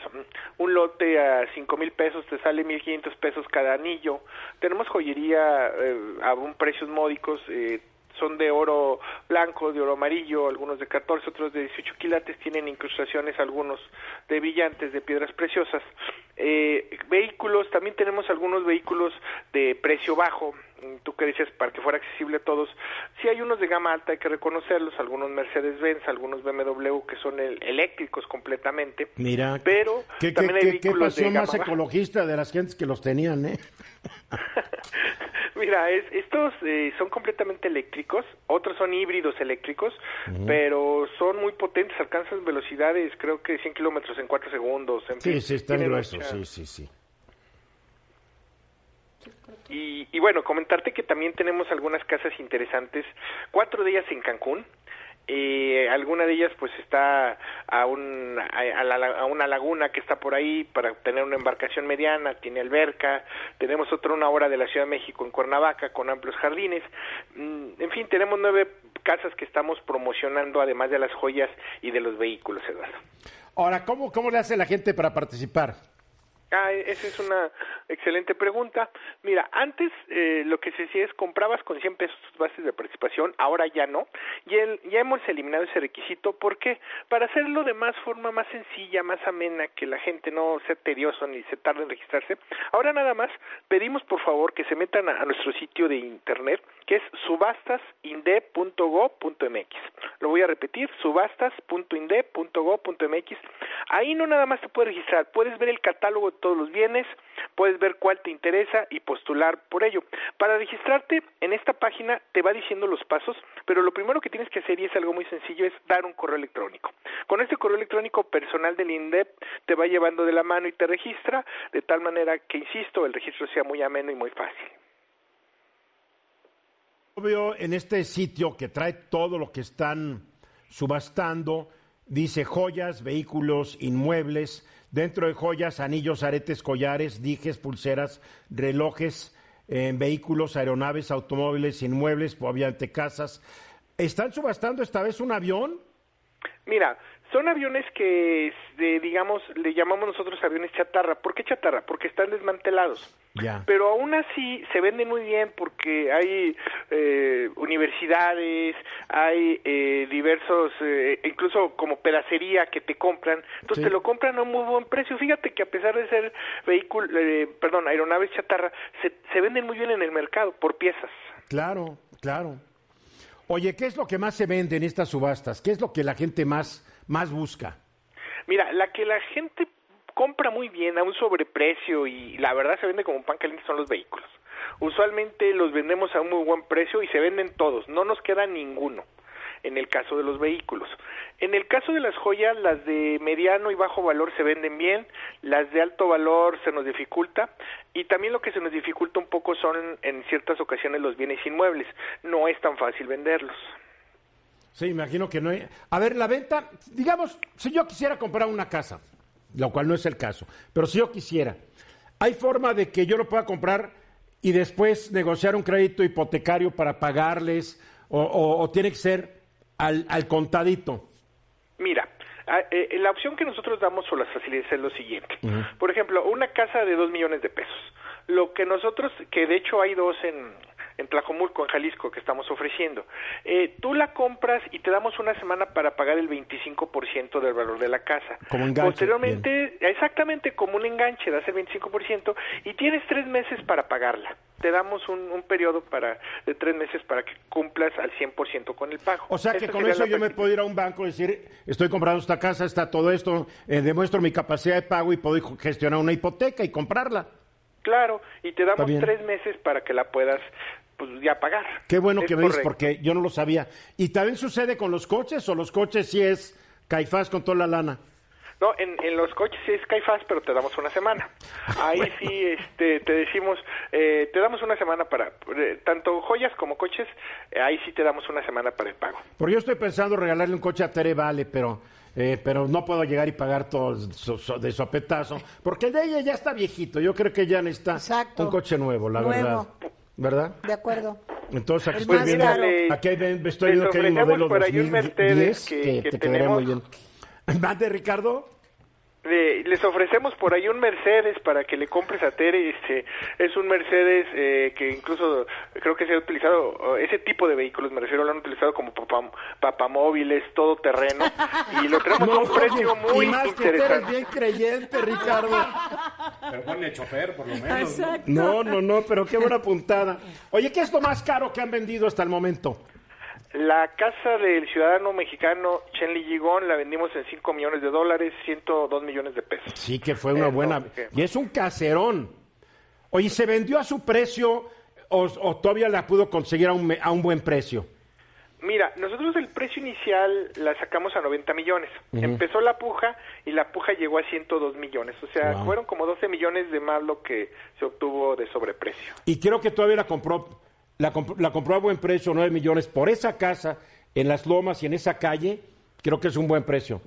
un lote a cinco mil pesos, te sale mil quinientos pesos cada anillo. Tenemos joyería eh, a un precios módicos, eh, son de oro blanco, de oro amarillo, algunos de 14, otros de 18 quilates, tienen incrustaciones algunos de brillantes, de piedras preciosas. Eh, vehículos, también tenemos algunos vehículos de precio bajo, Mm, tú que dices para que fuera accesible a todos. Sí hay unos de gama alta, hay que reconocerlos, algunos Mercedes-Benz, algunos BMW que son el- eléctricos completamente. Mira, Pero qué, qué- también hay qué- qué vehículos de pasión más gama baja. ecologista de las gentes que los tenían, ¿eh? <laughs> Mira, es- estos eh, son completamente eléctricos, otros son híbridos eléctricos, pero son muy potentes, alcanzan velocidades, creo que 100 kilómetros en 4 segundos. En Sí, fin, sí, están gruesos, mucha- sí, sí, sí. Y, y bueno, comentarte que también tenemos algunas casas interesantes, cuatro de ellas en Cancún. Eh, alguna de ellas pues está a, un, a, a la- a una laguna que está por ahí para tener una embarcación mediana, tiene alberca, tenemos otra una hora de la Ciudad de México en Cuernavaca con amplios jardines, Mm, en fin, tenemos nueve casas que estamos promocionando además de las joyas y de los vehículos, Eduardo. Ahora, ¿cómo, ¿cómo le hace la gente para participar? Ah, esa es una excelente pregunta. Mira, antes eh, lo que se hacía es comprabas con 100 pesos tus bases de participación, ahora ya no. Y el- ya hemos eliminado ese requisito. ¿Por qué? Para hacerlo de más forma más sencilla, más amena, que la gente no sea tedioso ni se tarde en registrarse. Ahora nada más pedimos por favor que se metan a, a nuestro sitio de internet, que es subastasinde.go.mx. Lo voy a repetir, subastas.inde.go.mx. Ahí no nada más te puedes registrar, puedes ver el catálogo de todos los bienes, puedes ver cuál te interesa y postular por ello. Para registrarte en esta página te va diciendo los pasos, pero lo primero que tienes que hacer, y es algo muy sencillo, es dar un correo electrónico. Con este correo electrónico personal del INDEP te va llevando de la mano y te registra, de tal manera que, insisto, el registro sea muy ameno y muy fácil. Obvio, en este sitio que trae todo lo que están subastando, dice joyas, vehículos, inmuebles, dentro de joyas, anillos, aretes, collares, dijes, pulseras, relojes, eh, vehículos, aeronaves, automóviles, inmuebles, obviamente casas. ¿Están subastando esta vez un avión? Mira, son aviones que, este, digamos, le llamamos nosotros aviones chatarra. ¿Por qué chatarra? Porque están desmantelados. Ya. Pero aún así se venden muy bien porque hay eh, universidades, hay eh, diversos, eh, incluso como pedacería que te compran, entonces Sí. te lo compran a un muy buen precio. Fíjate que a pesar de ser vehículo, eh, perdón, aeronaves chatarra, se, se venden muy bien en el mercado por piezas. Claro, claro. Oye, ¿qué es lo que más se vende en estas subastas? ¿Qué es lo que la gente más, más busca? Mira, la que la gente compra muy bien a un sobreprecio y la verdad se vende como pan caliente son los vehículos. Usualmente los vendemos a un muy buen precio y se venden todos, no nos queda ninguno en el caso de los vehículos. En el caso de las joyas, las de mediano y bajo valor se venden bien, las de alto valor se nos dificulta y también lo que se nos dificulta un poco son en ciertas ocasiones los bienes inmuebles. No es tan fácil venderlos. Sí, imagino que no hay... A ver, la venta, digamos, si yo quisiera comprar una casa, lo cual no es el caso, pero si yo quisiera, ¿hay forma de que yo lo pueda comprar y después negociar un crédito hipotecario para pagarles o, o- o tiene que ser al, al contadito? Mira, ah, eh, la opción que nosotros damos o las facilidades es lo siguiente. Por ejemplo, una casa de dos millones de pesos. Lo que nosotros, que de hecho hay dos en, en Tlajomulco, en Jalisco, que estamos ofreciendo. Eh, tú la compras y te damos una semana para pagar el 25% del valor de la casa. Como enganche, Posteriormente, exactamente como un enganche, das el 25% y tienes tres meses para pagarla. Te damos un, un periodo para de tres meses para que cumplas al 100% con el pago. O sea que con eso yo me puedo ir a un banco y decir, estoy comprando esta casa, está todo esto, eh, demuestro mi capacidad de pago y puedo gestionar una hipoteca y comprarla. Claro, y te damos tres meses para que la puedas pues ya pagar. Qué bueno Es que me dices porque yo no lo sabía. ¿Y también sucede con los coches o los coches sí es caifás con toda la lana? No, en, en los coches sí es Caifás, pero te damos una semana. Ahí sí este, te decimos, eh, te damos una semana para, eh, tanto joyas como coches, eh, ahí sí te damos una semana para el pago. Porque yo estoy pensando regalarle un coche a Tere Vale, pero, eh, pero no puedo llegar y pagar todo so- so- de sopetazo. Porque el de ella ya está viejito. Yo creo que ya necesita Exacto. un coche nuevo, la Nuevo. verdad. ¿Verdad? De acuerdo. Entonces aquí estoy viendo, caro. aquí hay- estoy viendo que hay un modelo por ahí un 2010 Mercedes que- que, que te quedaría muy bien. tenemos. <laughs> ¿Mande, Ricardo? Eh, les ofrecemos por ahí un Mercedes para que le compres a Tere. Este, es un Mercedes eh, que incluso creo que se ha utilizado, ese tipo de vehículos, me refiero, lo han utilizado como papam- papamóviles, todo terreno. Y lo tenemos a un precio oye, muy y más que tú eres interesante. bien creyente, Ricardo. Pero ponle chofer, por lo menos. ¿no? No, no, no, pero qué buena puntada. Oye, ¿qué es lo más caro que han vendido hasta el momento? La casa del ciudadano mexicano Chenli Gigón la vendimos en 5 millones de dólares, 102 millones de pesos. Sí, que fue una Eh, buena. no, que- Y es un caserón. Oye, ¿se vendió a su precio o, o todavía la pudo conseguir a un, a un buen precio? Mira, nosotros el precio inicial la sacamos a 90 millones. Empezó la puja y la puja llegó a 102 millones. O sea, Wow. fueron como 12 millones de más lo que se obtuvo de sobreprecio. Y creo que todavía la compró, la, comp- la compró a buen precio, 9 millones, por esa casa, en las lomas y en esa calle, creo que es un buen precio.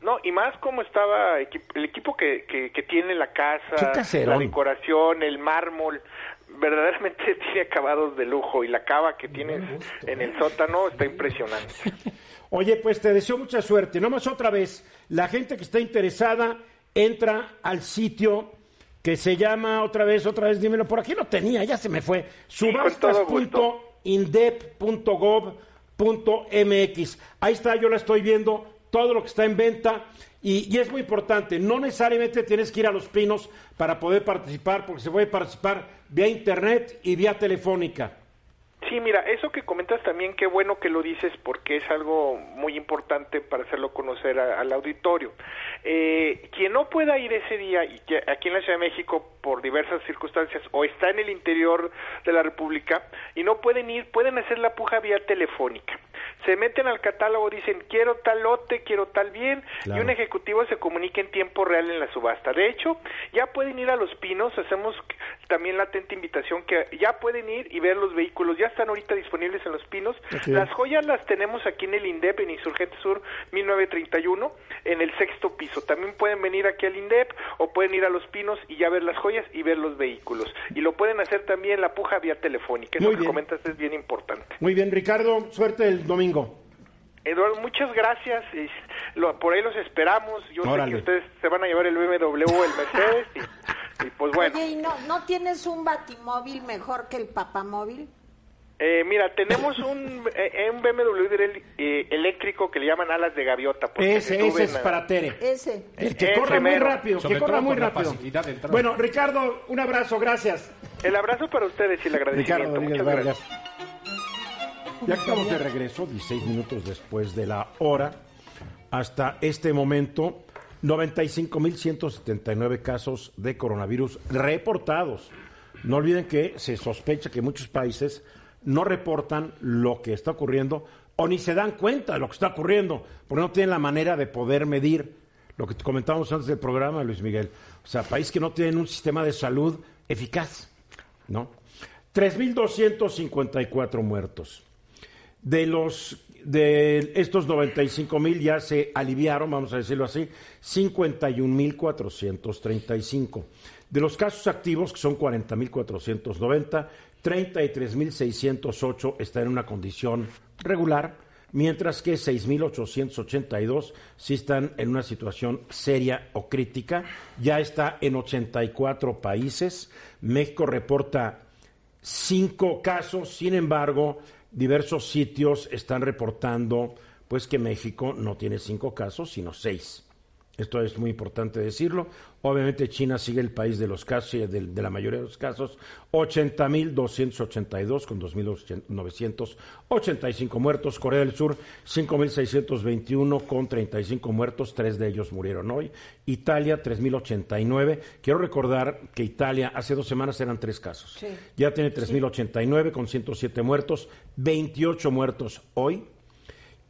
No, y más como estaba el equipo que, que, que tiene la casa, la decoración, el mármol, verdaderamente <laughs> tiene acabados de lujo y la cava que tiene en el sótano está impresionante. <laughs> Oye, pues te deseo mucha suerte. Nomás otra vez, la gente que está interesada entra al sitio que se llama otra vez, otra vez, dímelo, por aquí lo tenía, ya se me fue. subastas.indep.gov.mx. Ahí está, yo la estoy viendo, todo lo que está en venta. Y, y es muy importante, no necesariamente tienes que ir a Los Pinos para poder participar, porque se puede participar vía internet y vía telefónica. Sí, mira, eso que comentas también, qué bueno que lo dices porque es algo muy importante para hacerlo conocer a- al auditorio. Eh, quien no pueda ir ese día y que aquí en la Ciudad de México por diversas circunstancias o está en el interior de la República y no pueden ir, pueden hacer la puja vía telefónica. Se meten al catálogo, dicen quiero tal lote, quiero tal bien Claro. y un ejecutivo se comunica en tiempo real en la subasta. De hecho, ya pueden ir a Los Pinos, hacemos también la atenta invitación que ya pueden ir y ver los vehículos, ya están ahorita disponibles en Los Pinos. Las joyas las tenemos aquí en el INDEP, en Insurgente Sur 1931, en el sexto piso. También pueden venir aquí al INDEP o pueden ir a Los Pinos y ya ver las joyas y ver los vehículos. Y lo pueden hacer también la puja vía telefónica. Eso Muy que bien. comentas es bien importante. Muy bien, Ricardo, suerte el domingo. Eduardo, muchas gracias. Lo- por ahí los esperamos. Yo sé Órale. que ustedes se van a llevar el BMW o el Mercedes. Y, y pues bueno, Oye, ¿y no, no tienes un batimóvil mejor que el papamóvil? Eh, mira, tenemos un, eh, un BMW eh, eléctrico que le llaman alas de gaviota. porque Ese, ese es a- para Tere. Ese. El que Ese corra muy mero. rápido, Sobre que corra muy rápido. Bueno, Ricardo, un abrazo, gracias. El abrazo para ustedes y el Ricardo agradecimiento. Rodríguez Muchas Vargas. gracias. Ya estamos de regreso, 16 minutos después de la hora. Hasta este momento, 95.179 casos de coronavirus reportados. No olviden que se sospecha que muchos países no reportan lo que está ocurriendo o ni se dan cuenta de lo que está ocurriendo, porque no tienen la manera de poder medir lo que comentábamos antes del programa, Luis Miguel. O sea, países que no tienen un sistema de salud eficaz, ¿no? 3.254 muertos. De los de estos 95 mil ya se aliviaron, vamos a decirlo así, 51 mil 435. De los casos activos, que son 40 mil 490, 33 mil 608 están en una condición regular, mientras que 6 mil 882 sí están en una situación seria o crítica. Ya está en 84 países. México reporta cinco casos, sin embargo, diversos sitios están reportando pues que México no tiene cinco casos, sino seis. Esto es muy importante decirlo. Obviamente China sigue el país de los casos, y de, de la mayoría de los casos, 80.282 con 2.985 muertos. Corea del Sur, 5.621 con 35 muertos, tres de ellos murieron hoy. Italia, 3.089. Quiero recordar que Italia hace dos semanas eran tres casos. Ya tiene 3.089 con 107 muertos, 28 muertos hoy.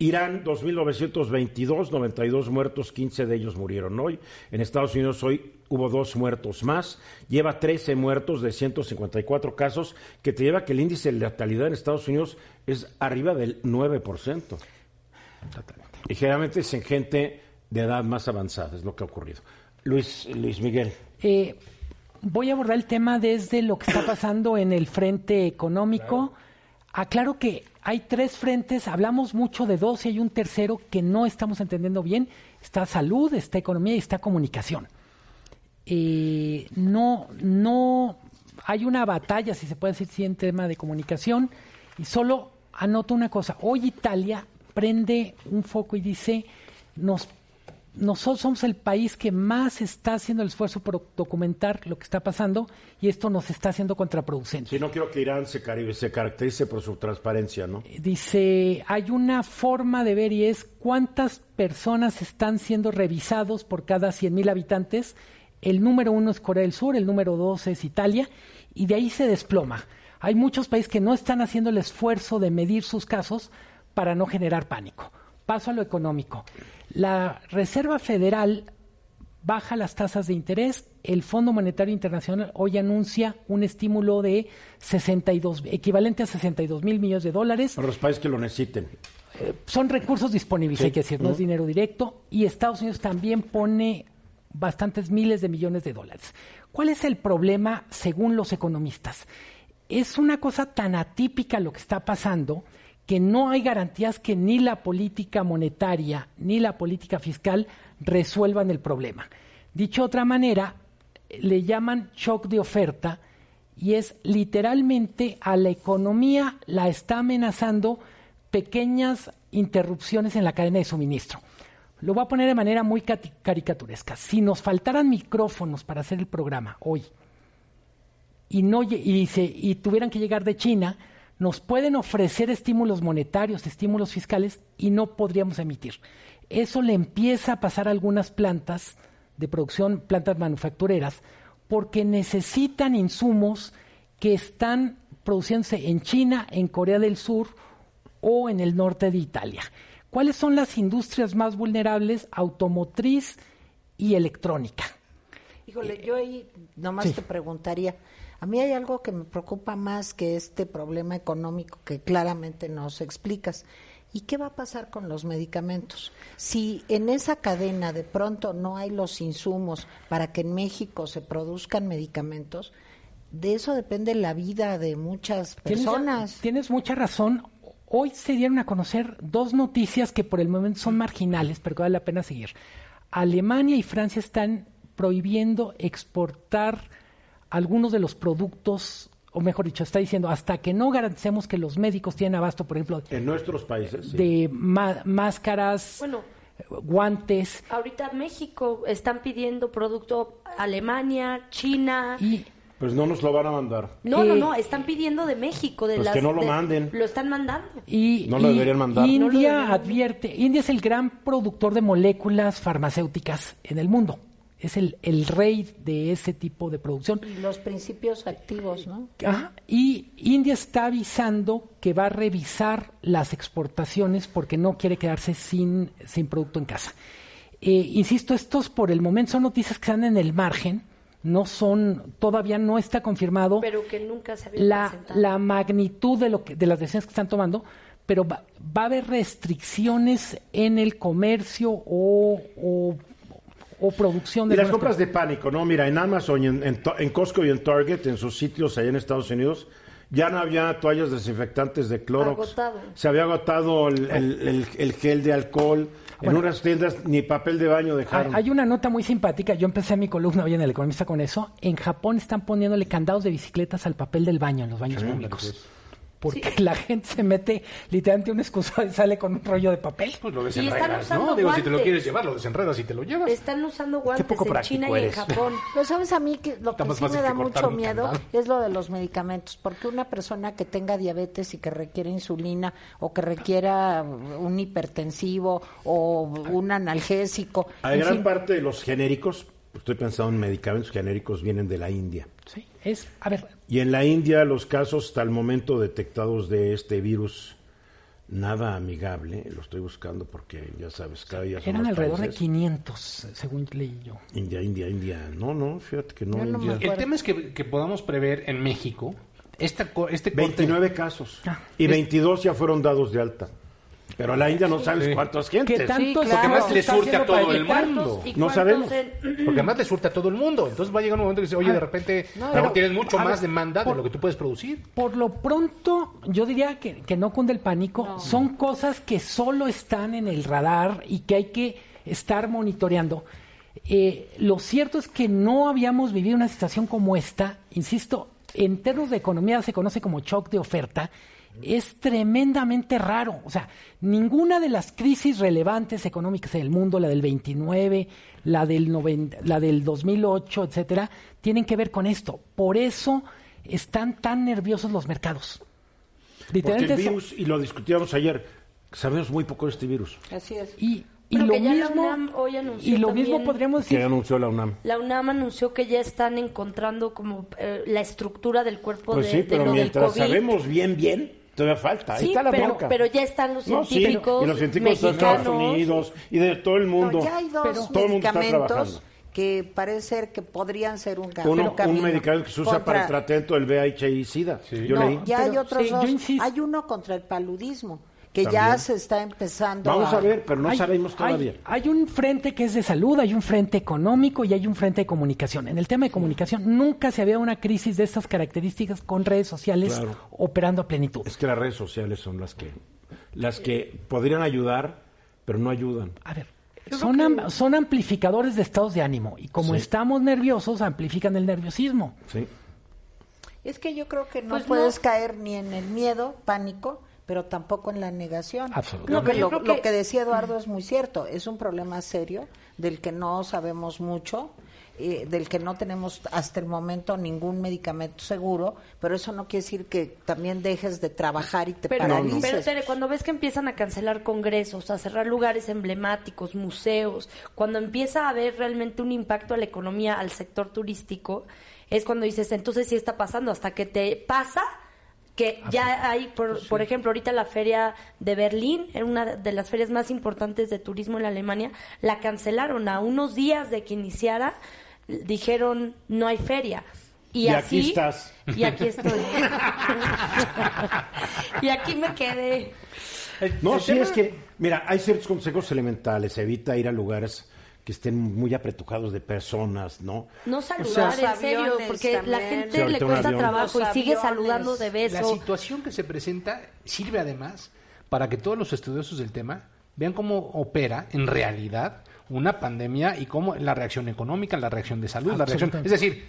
Irán, 2.922, 92 muertos, 15 de ellos murieron hoy. En Estados Unidos hoy hubo dos muertos más. Lleva 13 muertos de 154 casos, que te lleva que el índice de letalidad en Estados Unidos es arriba del 9%. Y generalmente es en gente de edad más avanzada, es lo que ha ocurrido. Luis, Luis Miguel. Eh, voy a abordar el tema desde lo que está pasando en el frente económico. Aclaro que hay tres frentes, hablamos mucho de dos y hay un tercero que no estamos entendiendo bien. Está salud, está economía y está comunicación. Eh, no, no hay una batalla, si se puede decir, sí, en tema de comunicación. Y solo anoto una cosa. Hoy Italia prende un foco y dice, nos nosotros somos el país que más está haciendo el esfuerzo por documentar lo que está pasando y esto nos está haciendo contraproducente. Sí, no quiero que Irán se, se caracterice por su transparencia, ¿no? Dice, hay una forma de ver y es cuántas personas están siendo revisados por cada 100.000 habitantes. El número uno es Corea del Sur, el número dos es Italia y de ahí se desploma. Hay muchos países que no están haciendo el esfuerzo de medir sus casos para no generar pánico. Paso a lo económico. La Reserva Federal baja las tasas de interés. El Fondo Monetario Internacional hoy anuncia un estímulo de 62, equivalente a 62 mil millones de dólares. Para los países que lo necesiten. Eh, son recursos disponibles, hay que decir, no es dinero directo. Y Estados Unidos también pone bastantes miles de millones de dólares. ¿Cuál es el problema según los economistas? Es una cosa tan atípica lo que está pasando que no hay garantías que ni la política monetaria ni la política fiscal resuelvan el problema. Dicho de otra manera, le llaman shock de oferta y es literalmente a la economía la está amenazando pequeñas interrupciones en la cadena de suministro. Lo voy a poner de manera muy caricaturesca. Si nos faltaran micrófonos para hacer el programa hoy y, no, y, y tuvieran que llegar de China, nos pueden ofrecer estímulos monetarios, estímulos fiscales y no podríamos emitir. Eso le empieza a pasar a algunas plantas de producción, plantas manufactureras, porque necesitan insumos que están produciéndose en China, en Corea del Sur o en el norte de Italia. ¿Cuáles son las industrias más vulnerables? Automotriz y electrónica. Híjole, yo ahí nomás te preguntaría, a mí hay algo que me preocupa más que este problema económico que claramente nos explicas. ¿Y qué va a pasar con los medicamentos? Si en esa cadena de pronto no hay los insumos para que en México se produzcan medicamentos, de eso depende la vida de muchas personas. Tienes, tienes mucha razón. Hoy se dieron a conocer dos noticias que por el momento son marginales, pero que vale la pena seguir. Alemania y Francia están prohibiendo exportar algunos de los productos, o mejor dicho, está diciendo, hasta que no garanticemos que los médicos tienen abasto, por ejemplo, en nuestros países, de máscaras, bueno, guantes. Ahorita México están pidiendo producto Alemania, China. Y, pues no nos lo van a mandar. No, no, no, están pidiendo de México. De pues que no lo manden. Lo están mandando. Y, no lo deberían mandar. India advierte, India es el gran productor de moléculas farmacéuticas en el mundo es el, el rey de ese tipo de producción. Los principios activos, ¿no? y India está avisando que va a revisar las exportaciones porque no quiere quedarse sin, sin producto en casa. Eh, insisto, estos por el momento son noticias que están en el margen, no son, todavía no está confirmado pero que nunca se la, la magnitud de, lo que, de las decisiones que están tomando, pero va, va a haber restricciones en el comercio o, o o producción de... Y las compras de pánico, ¿no? Mira, en Amazon, en, en, Costco y en Target, en sus sitios allá en Estados Unidos, Ya no había toallas desinfectantes de Clorox. Agotado. Se había agotado el, el- el- el gel de alcohol. en unas tiendas ni papel de baño dejaron. hay una nota muy simpática, yo empecé mi columna hoy en El Economista con eso. En Japón están poniéndole candados de bicicletas al papel del baño en los baños públicos. Porque <laughs> la gente se mete literalmente un excusado y sale con un rollo de papel. Pues lo Y están desenredas, usando ¿no? Digo, si te lo quieres llevar, lo desenredas y te lo llevas. Están usando guantes poco en China y en. Japón. <laughs> Pero sabes a mí que lo Está que sí me da mucho miedo candado. es lo de los medicamentos, porque una persona que tenga diabetes y que requiere insulina o que requiera un hipertensivo o un analgésico, Hay gran fin, parte de los genéricos, estoy pensando en medicamentos genéricos, vienen de la India. Sí, es, a ver, Y en la India los casos hasta el momento detectados de este virus, nada amigable, lo estoy buscando porque ya sabes, cada día son eran más alrededor de países. 500, según leí yo. India, India, India. No, no, fíjate que no. India. El tema es que, que podamos prever en México esta, co- este corte- 29 casos. Ah. Y 22 ya fueron dados de alta. Pero a la India no sabes Sí. cuántas ¿Qué gentes. tanto Sí, se- claro. Porque además se le surte a todo el mundo. ¿Y No sabemos. en- <clears throat> Porque además le surte a todo el mundo. Entonces va a llegar un momento que dice, oye, de repente, No, pero- tienes mucho más ver, demanda por- de lo que tú puedes producir. Por lo pronto, yo diría que, que no cunde el pánico. Son cosas que solo están en el radar y que hay que estar monitoreando. Eh, lo cierto es que no habíamos vivido una situación como esta. Insisto, en términos de economía se conoce como shock de oferta. Es tremendamente raro. O sea, ninguna de las crisis relevantes económicas en el mundo, la del 29, la del, 90, la del 2008, etcétera, tienen que ver con esto. Por eso están tan nerviosos los mercados. Porque el virus, y lo discutíamos ayer, sabemos muy poco de este virus. así es. Y, y lo que ya la mismo, UNAM hoy anunció y lo también- mismo podríamos Que decir. anunció la UNAM. La UNAM anunció que ya están encontrando como eh, la estructura del cuerpo Pues de, sí, de pero del mientras COVID. sabemos bien, bien, todavía falta. Ahí Sí, está la pero, bronca. pero ya están los No, sí, científicos y los científicos de mexicanos. Estados Unidos y de todo el mundo. No, ya hay dos Pero todo el mundo está medicamentos trabajando. que parece ser que podrían ser un, ca- Uno- un camino medicamento que se usa para el contra- tratamiento del VIH y SIDA. Yo No, leí. ya hay Pero, otros sí, dos. insisto. Hay uno contra el paludismo, que ya se está empezando Vamos a ver, pero no Hay- sabemos todavía. Hay, un frente que es de salud, hay un frente económico y hay un frente de comunicación. En el tema de comunicación nunca se había una crisis de estas características con redes sociales Claro. operando a plenitud. Es que las redes sociales son las que las que podrían ayudar, pero no ayudan. A ver, son, am- son amplificadores de estados de ánimo y como Sí. estamos nerviosos, amplifican el nerviosismo. ¿sí? Es que yo creo que no Pues puedes no. caer ni en el miedo, pánico, pero tampoco en la negación. Absolutamente. Lo que, lo, creo lo que- que decía Eduardo es muy cierto, es un problema serio del que no sabemos mucho, eh, del que no tenemos hasta el momento ningún medicamento seguro, pero eso no quiere decir que también dejes de trabajar y te Pero, paralices. pero Tere, cuando ves que empiezan a cancelar congresos, a cerrar lugares emblemáticos, museos, cuando empieza a haber realmente un impacto a la economía, al sector turístico, es cuando dices, entonces sí está pasando, hasta que te pasa que ya hay, por, por ejemplo, ahorita la feria de Berlín, en una de las ferias más importantes de turismo en la Alemania, la cancelaron a unos días de que iniciara, dijeron no hay feria. Y, Y aquí así, estás. Y aquí estoy. <laughs> y aquí me quedé. No, sí, tema- es que, mira, hay ciertos consejos elementales. Evita ir a lugares que estén muy apretujados de personas, ¿no? No O saludar, sea, en serio, porque la gente Sí, le cuesta trabajo y sigue saludando de La beso. situación que se presenta sirve además para que todos los estudiosos del tema vean cómo opera en realidad una pandemia y cómo la reacción económica, la reacción de salud, la reacción... Es decir,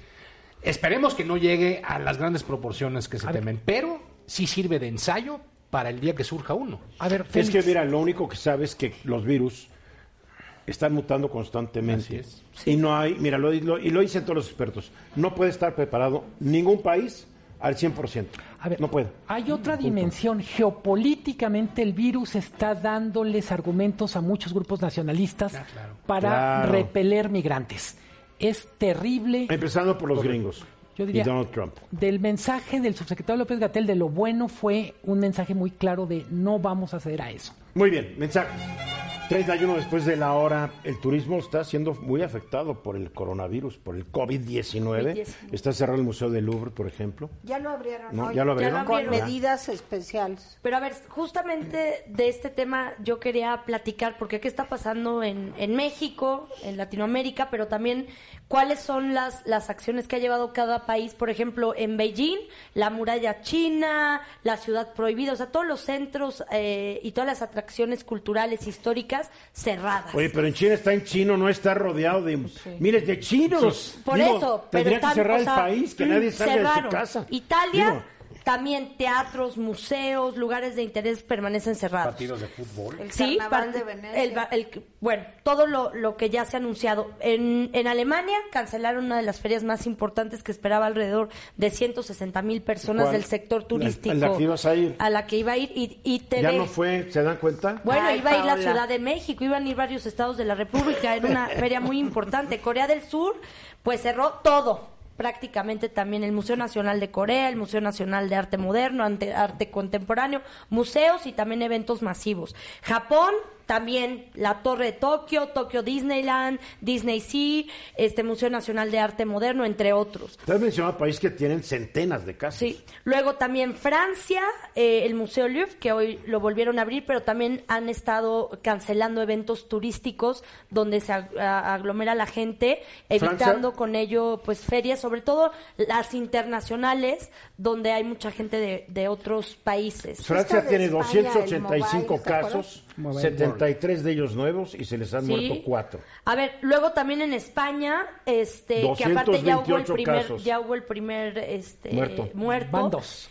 esperemos que no llegue a las grandes proporciones que se temen, pero sí sirve de ensayo para el día que surja uno. A ver, Es Félix, que, mira, lo único que sabes es que los virus están mutando constantemente. Así Y no hay, mira, lo, lo- y lo dicen todos los expertos, no puede estar preparado ningún país al 100%. A ver, no puede. Hay otra dimensión. Geopolíticamente el virus está dándoles argumentos a muchos grupos nacionalistas claro. para Claro. repeler migrantes. Es terrible. Empezando por los gringos Yo diría, y Donald Trump. del mensaje del subsecretario López Gatel de lo bueno fue un mensaje muy claro de no vamos a ceder a eso. Muy bien, mensaje. 31 después de la hora, el turismo está siendo muy afectado por el coronavirus, por el COVID-19. COVID-19. Está cerrado el Museo del Louvre, por ejemplo. Ya lo abrieron No, hoy. ¿ya lo abrieron? Con abrieron. medidas especiales. Pero a ver, justamente de este tema yo quería platicar, porque qué está pasando en, en México, en Latinoamérica, pero también cuáles son las, las acciones que ha llevado cada país. Por ejemplo, en Beijing, la muralla china, la ciudad prohibida, o sea, todos los centros eh, y todas las atracciones culturales, históricas cerradas. Oye, pero en China está en chino, no está rodeado de miles de chinos. Por Digo, eso, pero tendría que cerrar o sea, el país, que nadie salga de su casa. Italia, Digo, también teatros, museos, lugares de interés permanecen cerrados. Partidos de fútbol. El Sí, carnaval de Venecia. el ba- el- bueno, todo lo, lo que ya se ha anunciado. En, en Alemania cancelaron una de las ferias más importantes que esperaba alrededor de 160 mil personas ¿Cuál? del sector La- turístico. a la que ibas a ir. A la que iba a ir y, y TV. ya no fue, ¿se dan cuenta? Bueno, Ay, iba a ir la. Ciudad de México, iban a ir varios estados de la República, era una <laughs> feria muy importante. Corea del Sur, pues cerró todo, prácticamente también el Museo Nacional de Corea, el Museo Nacional de Arte Moderno, Arte Contemporáneo, museos y también eventos masivos. Japón, también la Torre de Tokio, Tokio Disneyland, Disney Sea, este Museo Nacional de Arte Moderno, entre otros. Te has mencionado países que tienen centenas de casas. Sí. Luego también Francia, eh, el Museo Louvre, que hoy lo volvieron a abrir, pero también han estado cancelando eventos turísticos donde se aglomera la gente, evitando Francia. con ello pues ferias, sobre todo las internacionales, donde hay mucha gente de, de otros países. Francia tiene España, 285 el mobile, ¿te acuerdas? casos, 73 de ellos nuevos y se les han Sí. muerto cuatro. A ver, luego también en España, este, que aparte ya hubo el 228 primer, casos. ya hubo el primer, este, Muerto. muerto. Van dos.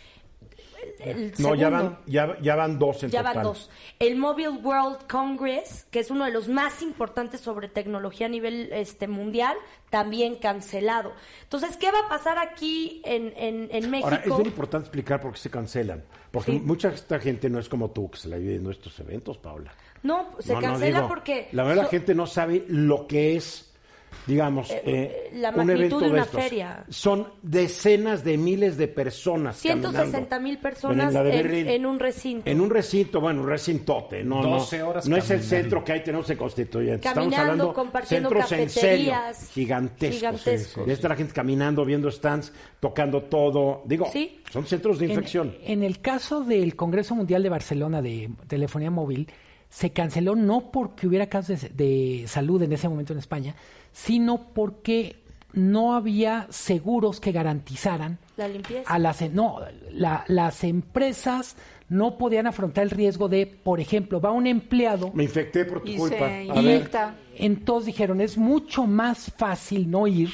El No, ya van, ya, ya van dos en Ya total. van dos. El Mobile World Congress, que es uno de los más importantes sobre tecnología a nivel este, mundial, también cancelado. Entonces, ¿qué va a pasar aquí en, en, en México? Ahora, es bien importante explicar por qué se cancelan. Porque Sí. mucha esta gente no es como tú, que se la vive en nuestros eventos, Paula. no, se No, no, cancela digo, porque... La verdad, la so- gente no sabe lo que es, digamos, eh, la un magnitud evento de de una estos. feria. Son decenas de miles de personas 160 mil caminando. personas la en, Berlín. en un recinto. En un recinto, bueno, un recintote, no, no, 12 horas no es el centro que ahí tenemos en Constituyente. Estamos Caminando, hablando compartiendo centros en serio, gigantescos. gigantescos. Está la gente caminando, viendo stands, tocando todo. Digo, Sí. son centros de En- infección. En, el caso del Congreso Mundial de Barcelona de Telefonía Móvil, se canceló no porque hubiera casos de, de salud en ese momento en España, sino porque no había seguros que garantizaran La limpieza. a las no la- las empresas no podían afrontar el riesgo de, por ejemplo, va un empleado Me infecté por tu Y culpa. se inyecta. entonces dijeron, es mucho más fácil no ir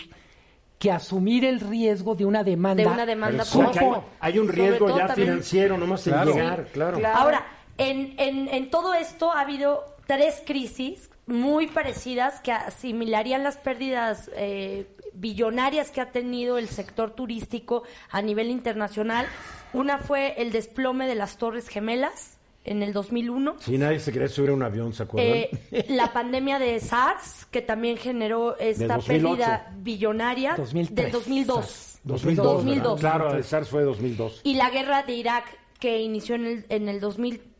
que asumir el riesgo de una demanda. De una demanda por- hay, hay un riesgo ya también- financiero, nomás en Claro. llegar, claro. Claro. Ahora, en, en, en todo esto ha habido tres crisis muy parecidas que asimilarían las pérdidas eh, billonarias que ha tenido el sector turístico a nivel internacional. Una fue el desplome de las Torres Gemelas en el 2001. Si nadie se quería subir a un avión, ¿se acuerdan? Eh, la pandemia de SARS, que también generó esta 2008. pérdida billonaria 2003. del 2002. SARS. 2002. 2002. ¿verdad? Claro, el SARS fue 2002. y la guerra de Irak que inició en el, en el 2003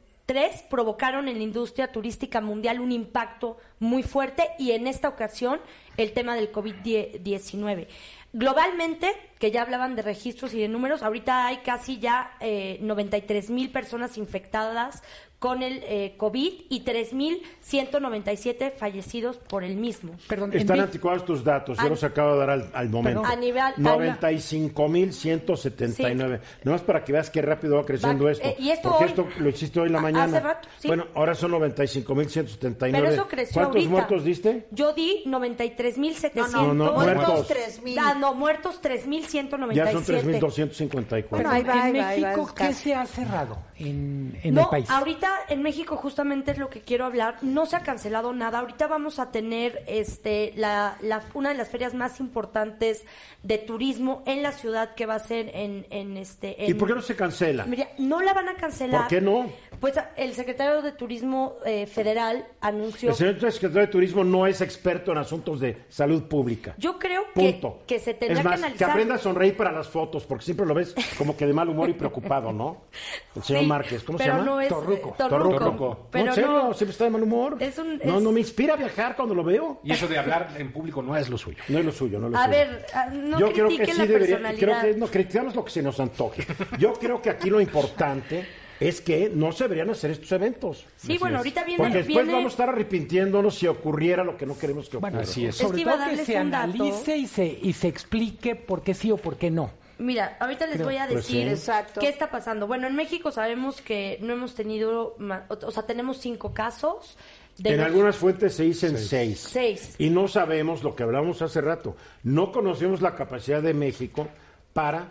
provocaron en la industria turística mundial un impacto muy fuerte y en esta ocasión el tema del COVID-19. Globalmente, que ya hablaban de registros y de números, ahorita hay casi ya eh, 93 mil personas infectadas con el eh, COVID y 3.197 fallecidos por el mismo. Perdón, Están anticuados tus datos, yo los acabo de dar al, al momento. A nivel- a- 95.179. Nomás para que veas qué rápido va creciendo Va- esto. eh, y esto Porque hoy- esto lo hiciste hoy en la mañana. hace rato, sí. Bueno, ahora son 95.179. Pero eso creció ¿Cuántos ahorita. muertos diste? Yo di 93.700. No, no, muertos muertos. 3.000. Ah, no, muertos 3.197. Ya son 3.254. Bueno, ahí va, en ahí va, ahí va, México, es ¿qué se ha cerrado en, en no, el país? ahorita en México justamente es lo que quiero hablar. No se ha cancelado nada. Ahorita vamos a tener este la, la- una de las ferias más importantes de turismo en la ciudad que va a ser en, en este. ¿Y en- por qué no se cancela? Mira, no la van a cancelar. ¿Por qué no? Pues el secretario de Turismo eh, Federal anunció... El señor secretario de Turismo no es experto en asuntos de salud pública. Yo creo que, Punto. que se tendría es más, que analizar... que aprenda a sonreír para las fotos, porque siempre lo ves como que de mal humor y preocupado, ¿no? <laughs> El señor Sí, Márquez, ¿cómo se llama? no es- Torruco. eh, Torruco. Torruco. Pero no, en serio, no- siempre está de mal humor. Es un- No, es- no me inspira a viajar cuando lo veo. Y eso de hablar en público no es lo suyo. No es lo suyo, no es lo A suyo. ver, ah, no Yo creo que sí la debería, creo que no criticamos lo que se nos antoje. Yo creo que aquí lo importante es que no se deberían hacer estos eventos. Sí, bueno, ahorita viene... Porque después viene- vamos a estar arrepintiéndonos si ocurriera lo que no queremos que ocurra. Bueno, Así es. Es que Sobre a todo que se analice y se, y se explique por qué sí o por qué no. Mira, ahorita les voy a Pues decir sí. Qué está pasando. Bueno, en México sabemos que no hemos tenido, o sea, tenemos cinco casos. De En los- algunas fuentes se dicen seis. Seis. Y no sabemos lo que hablamos hace rato. No conocemos la capacidad de México para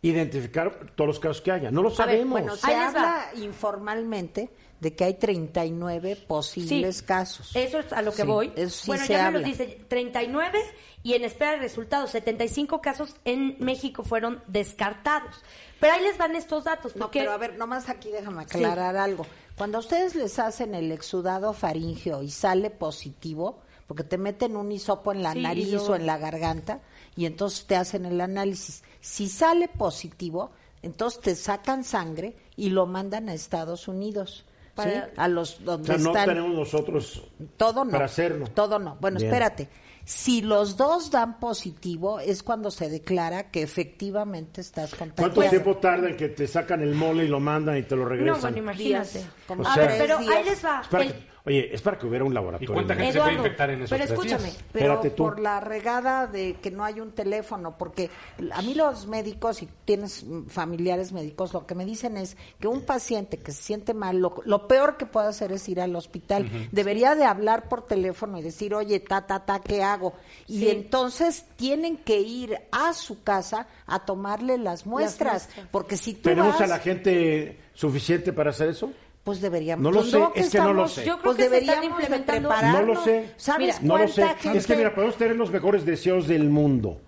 identificar todos los casos que haya. No lo A ver, sabemos. bueno, se Ahí habla informalmente de que hay 39 posibles Sí, casos. Eso es a lo que Sí, voy. sí bueno, ya habla. me lo dice 39 y en espera de resultados. 75 casos en México fueron descartados. Pero ahí les van estos datos. No, pero a ver, nomás aquí déjame aclarar algo. Cuando a ustedes les hacen el exudado faríngeo y sale positivo, porque te meten un hisopo en la nariz o en la garganta, y entonces te hacen el análisis. Si sale positivo, entonces te sacan sangre y lo mandan a Estados Unidos. ¿Sí? A los o donde sea, no están tenemos nosotros todo no. para hacerlo. Todo no. Bueno, Bien. espérate. Si los dos dan positivo, es cuando se declara que efectivamente estás contagiado. ¿Cuánto tiempo tarda en que te sacan el mole y lo mandan y te lo regresan? no, bueno, imagínate. Días, como a ver, pero ahí les va. El- oye, es para que hubiera un ¿Y laboratorio. cuánta ¿no? gente se puede infectar en esos pero escúchame. días? Pero Espérate tú. por la regada de que no hay un teléfono, porque a mí los médicos, si tienes familiares médicos, lo que me dicen es que un paciente que se siente mal, lo, lo peor que puede hacer es ir al hospital. Debería de hablar por teléfono y decir, oye, ta, ta, ta, ¿qué hago? Y Sí. entonces tienen que ir a su casa a tomarle las muestras, muestras. porque si tú ¿Tenemos vas, a la gente suficiente para hacer eso? Pues deberíamos. No lo Pues sé, es que no lo sé. Yo creo pues que se están deberíamos implementando-. No lo sé. ¿Sabes No lo sé. gente? Es que mira, podemos tener los mejores deseos del mundo,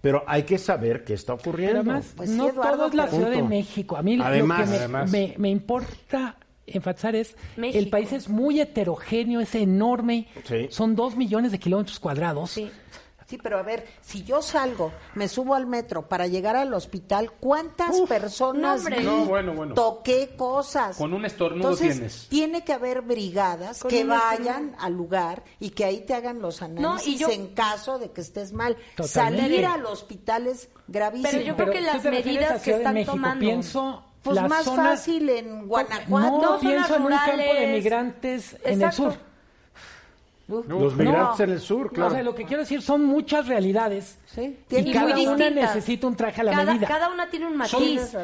pero hay que saber qué está Pero ocurriendo. además, Pues sí, no Eduardo, todo es la punto. Ciudad de México. A mí lo Además, que me, además. me- me importa enfatizar es México. el país es muy heterogéneo, es enorme. Sí. Son dos millones de kilómetros cuadrados. Sí. Sí, pero a ver, si yo salgo, me subo al metro para llegar al hospital, ¿cuántas personas no, hombre. vi? No, bueno, bueno. toqué cosas? Con un estornudo Entonces, tienes. tiene que haber brigadas Con que vayan estornudo. al lugar y que ahí te hagan los análisis yo- en caso de que estés mal. Totalmente. Salir al hospital es gravísimo. Pero yo creo que ¿tú las medidas que están México? tomando- Pienso pues más zonas- fácil en Guanajuato. No, pienso en un campo de migrantes en el Exacto. Sur. Los migrantes No. en el sur, claro. O sea, lo que quiero decir son muchas realidades. Sí, Y cada muy una necesita un traje a la cada, medida. cada una tiene un matiz.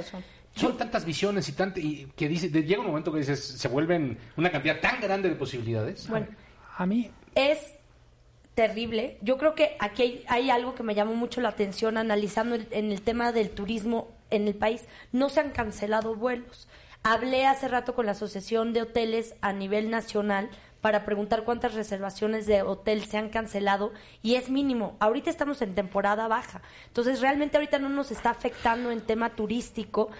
Son tantas visiones y, tant y que dice, de- llega un momento que dices, se vuelven una cantidad tan grande de posibilidades. Bueno, A mí, es terrible. Yo creo que aquí hay, hay algo que me llamó mucho la atención analizando el- en el tema del turismo en el país. No se han cancelado vuelos. Hablé hace rato con la Asociación de Hoteles a nivel nacional para preguntar cuántas reservaciones de hotel se han cancelado y es mínimo. Ahorita estamos en temporada baja. Entonces, realmente ahorita no nos está afectando en tema turístico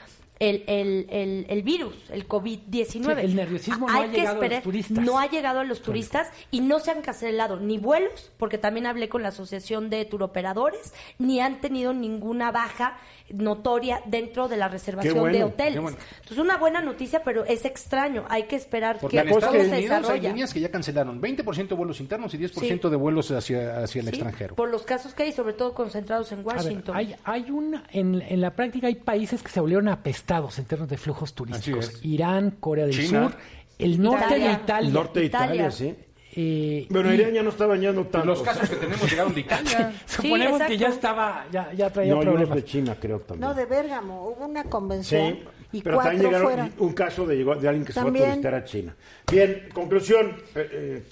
el, el, el, el virus, el COVID-19. Sí, el nerviosismo no Hay ha que llegado a los esperar- turistas. No ha llegado a los turistas y no se han cancelado ni vuelos, porque también hablé con la Asociación de Turoperadores, ni han tenido ninguna baja notoria dentro de la reservación bueno, de hoteles. bueno. Entonces, una buena noticia, pero es extraño. Hay que esperar Porque que todo se Unidos hay líneas que ya cancelaron 20% de vuelos internos y 10% de vuelos hacia, hacia el Sí, extranjero. Por los casos que hay, sobre todo concentrados en a ver, Washington. hay, hay una, en, en la práctica hay países que se volvieron apestados en términos de flujos turísticos. Irán, Corea del China. Sur, el norte Italia. de Italia. El norte de Italia, Italia. sí. eh, Bueno, Irán ya no está bañando tanto. Los casos que tenemos llegaron de Italia. <laughs> suponemos que ya estaba, ya, ya traía No, problemas. de China, creo también. No, de Bérgamo. Hubo una convención Sí, y pero también cuatro llegaron fueron. un caso de, llegó- de alguien que se También. fue a turistear a China. Bien, conclusión. eh, eh,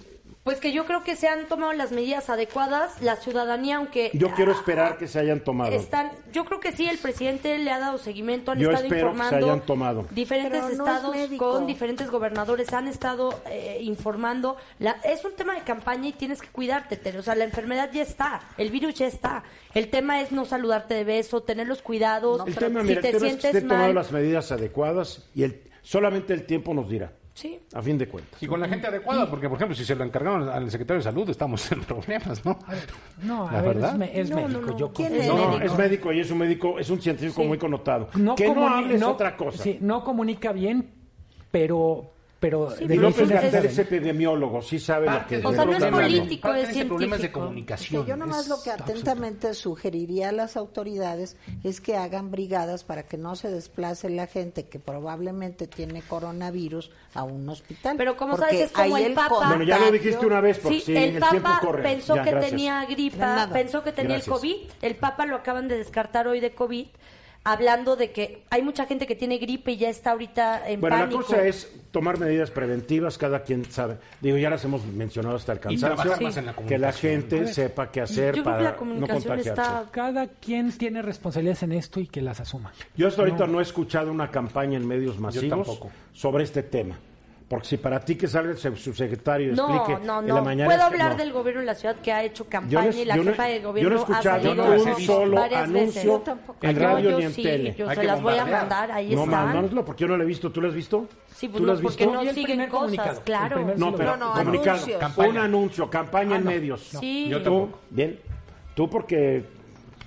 Pues que yo creo que se han tomado las medidas adecuadas. La ciudadanía, aunque yo quiero esperar que se hayan tomado. Están, yo creo que sí, el presidente le ha dado seguimiento, han Yo estado espero que se informando. hayan tomado. Diferentes Pero no es estados con diferentes gobernadores han estado eh, informando. La, es un tema de campaña y tienes que cuidarte, Tere. O sea, la enfermedad ya está, el virus ya está. El tema es no saludarte de beso, tener los cuidados. El tema, si mira, te el tema es que sientes tomando mal, las medidas adecuadas y el, Solamente el tiempo nos dirá, Sí. a fin de cuentas. Y con la gente adecuada, porque por ejemplo, si se lo encargaron al secretario de salud, estamos en problemas, ¿no? No, a La ver, verdad. es, me- es No, no, médico. no. Yo ¿Quién es No, médico? es médico y es un médico, es un científico muy connotado. No que no hables no- otra cosa. Sí, no comunica bien, pero... pero Sí, de López Gatel es epidemiólogo, sí sabe lo que de O sea, no es político, es de ese problemas de científico. comunicación. Que yo nomás Es lo que atentamente sugeriría a las autoridades es que hagan brigadas para que no se desplace la gente que probablemente tiene coronavirus a un hospital. Pero como sabes, es como ahí el Papa. Bueno, ya lo dijiste una vez, porque Sí, sí, el, el, Papa corre. pensó Ya, que gracias. tenía gripa, pensó que tenía Gracias. el COVID. El Papa lo acaban de descartar hoy de COVID, hablando de que hay mucha gente que tiene gripe y ya está ahorita en Bueno, pánico. la cosa es tomar medidas preventivas, cada quien sabe. Digo, ya las hemos mencionado hasta el cansancio. trabajar más en la que la gente sepa qué hacer Yo creo para que la no comunicación contagiarse. está... Cada quien tiene responsabilidades en esto y que las asuma. Yo hasta ahorita no. he escuchado una campaña en medios masivos tampoco. sobre este tema. Porque si para ti que salga el se- subsecretario y No, explique no, en la no. mañana... Puedo hablar no. del gobierno de la ciudad que ha hecho Yo campaña no, y la yo no- jefa de yo gobierno no he ha escuchado salido un solo varias anuncio veces. en No, radio yo ni en sí, tele. Yo Hay se las voy a mandar, ahí no, están. mándalo, porque yo no lo he visto. ¿Tú lo has visto? Sí, pues ¿Tú no, lo has porque visto? no siguen cosas, claro. No, pero. No, no, comunicado. Un anuncio, campaña Ah, en no, medios. Sí. Yo Tú, bien. Tú porque...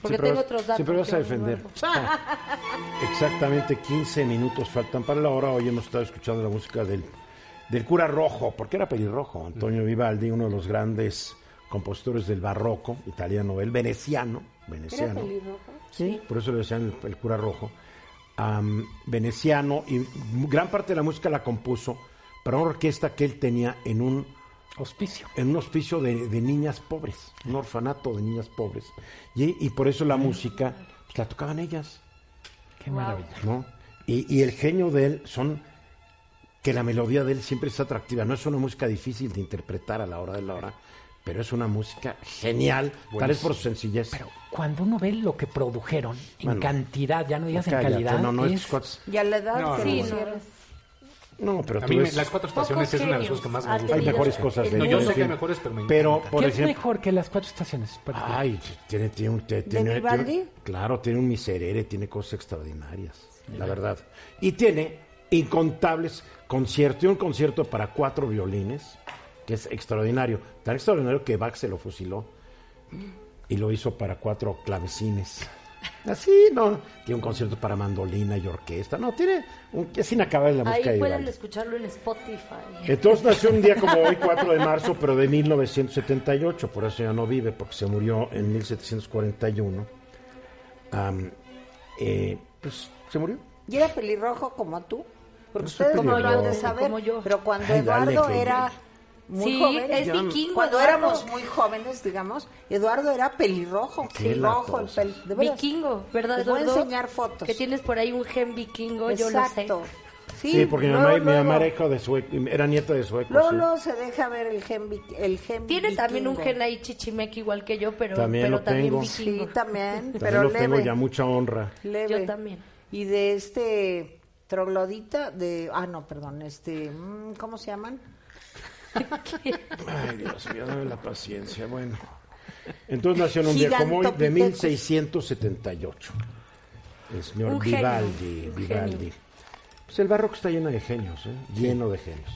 Porque siempre tengo vas- otros datos Siempre vas a no defender. nuevo. <laughs> Exactamente 15 minutos faltan para la hora. Hoy hemos estado escuchando la música del, del cura rojo, porque era pelirrojo. Antonio Vivaldi, uno de los grandes compositores del barroco italiano, el veneciano. veneciano Sí. por eso le decían el, el cura rojo, veneciano, y gran parte de la música la compuso para una orquesta que él tenía en un, Hospicio. en un hospicio de, de niñas pobres, un orfanato de niñas pobres. Y, y por eso la música pues, la tocaban ellas, Qué maravilla. ¿no? Y, y el genio de él son que la melodía de él siempre es atractiva, no es una música difícil de interpretar a la hora de la hora, pero es una música genial, tal vez por su sencillez. Pero cuando uno ve lo que produjeron en Bueno, cantidad, ya no digas en calidad, no, no, es- Y a la edad No, Sí, no. No, pero A tú mí ves- las cuatro estaciones Pocos es una de las cosas que más me gustan. hay tenido mejores cosas de No, yo sé que hay mejores, pero me Pero, encanta. por ¿Qué es ejemplo, mejor que las cuatro estaciones? Por ejemplo? Ay, tiene, tiene un... tiene- claro, tiene un miserere, tiene cosas extraordinarias, la verdad. Y tiene incontables conciertos, y un concierto para cuatro violines, que es extraordinario. Tan extraordinario que Bach se lo fusiló y lo hizo para cuatro clavecines. Así, ¿no? Tiene un concierto para mandolina y orquesta. No, tiene... Un, es inacabable la música Ahí de pueden Vivaldi. escucharlo en Spotify. Entonces nació un día como hoy, 4 de marzo, pero de 1978, por eso ya no vive, porque se murió en 1741. Am, eh, pues se murió. Y era pelirrojo como tú. Porque ustedes no lo han de saber. Como yo. Pero cuando Ay, Eduardo era muy Sí, joven. es vikingo. Cuando Eduardo. éramos muy jóvenes, digamos, Eduardo era pelirrojo. Pelirrojo, el latosa. pel... de veras. Vikingo, ¿verdad, Les voy a Eduardo? enseñar fotos. Que tienes por ahí un gen vikingo, yo lo sé. Sí, Sí, porque mi luego, mamá, mi mamá luego, era, hijo de sueco, era nieta de sueco. luego, sí. se deja ver el gen, el gen Tiene también un gen ahí chichimeque igual que yo, pero También pero lo también tengo. vikingo. Sí, también, También pero lo leve. tengo ya mucha honra. leve. Yo también. Y de este troglodita de... Ah, no, perdón, este... mm, ¿Cómo se llaman? Ay, Dios mío, dame la paciencia. Bueno. Entonces nació en un día como hoy de Gigantopithecus. 1678. El señor Un Vivaldi. Vivaldi. Pues el barroco está lleno de genios, ¿eh? Lleno de genios.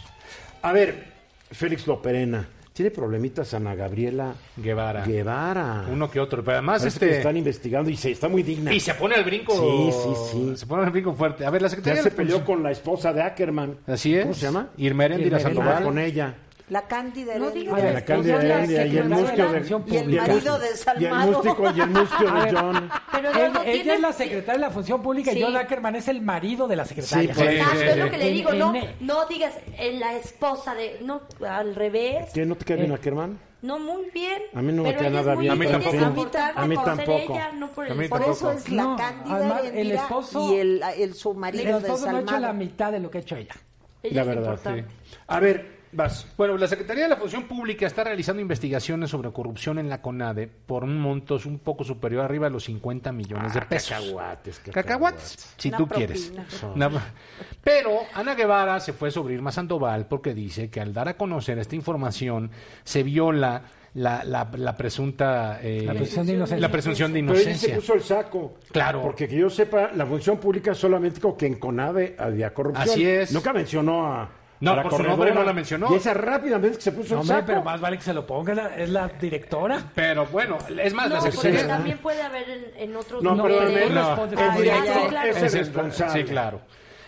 A ver, Félix Loperena. Tiene problemitas Ana Gabriela Guevara. Guevara. Uno que otro. Pero además, Parece que este. están investigando y se está muy digna. Y se pone al brinco. Sí, sí, sí. Se pone al brinco fuerte. A ver, la Ya Secretaría se peleó con la esposa de Ackerman. Así es. ¿Cómo se llama? Irma Sandoval. Con ella. La Cándida No digas Ay, la Cándida Heréndira y el mustio de... Y el marido de Y el Salmado. mustio, y el mustio de John. Pero Él- ella tiene... es la secretaria de la Función Pública Sí. y John Ackerman es el marido de la secretaria. Sí, Exacto, Sí, es sí, lo que le En- digo, no, en- no digas en la esposa de, no, al revés, ¿Qué? ¿No te cae bien Ackerman? no muy bien. A mí no me es nada bien A mí tampoco. A mí tampoco. ella, no por el A mí Por esposo. eso es la No, Cándida además, el esposo- y el, el su El marido de esposo no ha hecho la Salmado. mitad de lo que ha hecho ella. Ella La verdad, sí. A ver, vas. Bueno, la Secretaría de la Función Pública está realizando investigaciones sobre corrupción en la CONADE por un monto un poco superior arriba de los 50 millones de pesos. Cacahuates, Cacahuates, si Una tú propina. quieres. Una- Pero Ana Guevara se fue sobre Irma Sandoval porque dice que al dar a conocer esta información se viola la, la, la presunta... eh, La presunción de inocencia. La presunción de Pero ella se inocencia. puso el saco. Claro. Porque que yo sepa, la función pública solamente como que en CONAVE había corrupción. Así es. Nunca mencionó a. No, por su corredora. nombre no la mencionó. Y esa rápidamente que se puso No, el saco. pero más vale que se lo ponga, la- es la directora. Pero bueno, es más, No, la porque secretaria... también puede haber en, en otros No, No, pero el, no. el Ah, director claro. es el responsable. Sí, claro.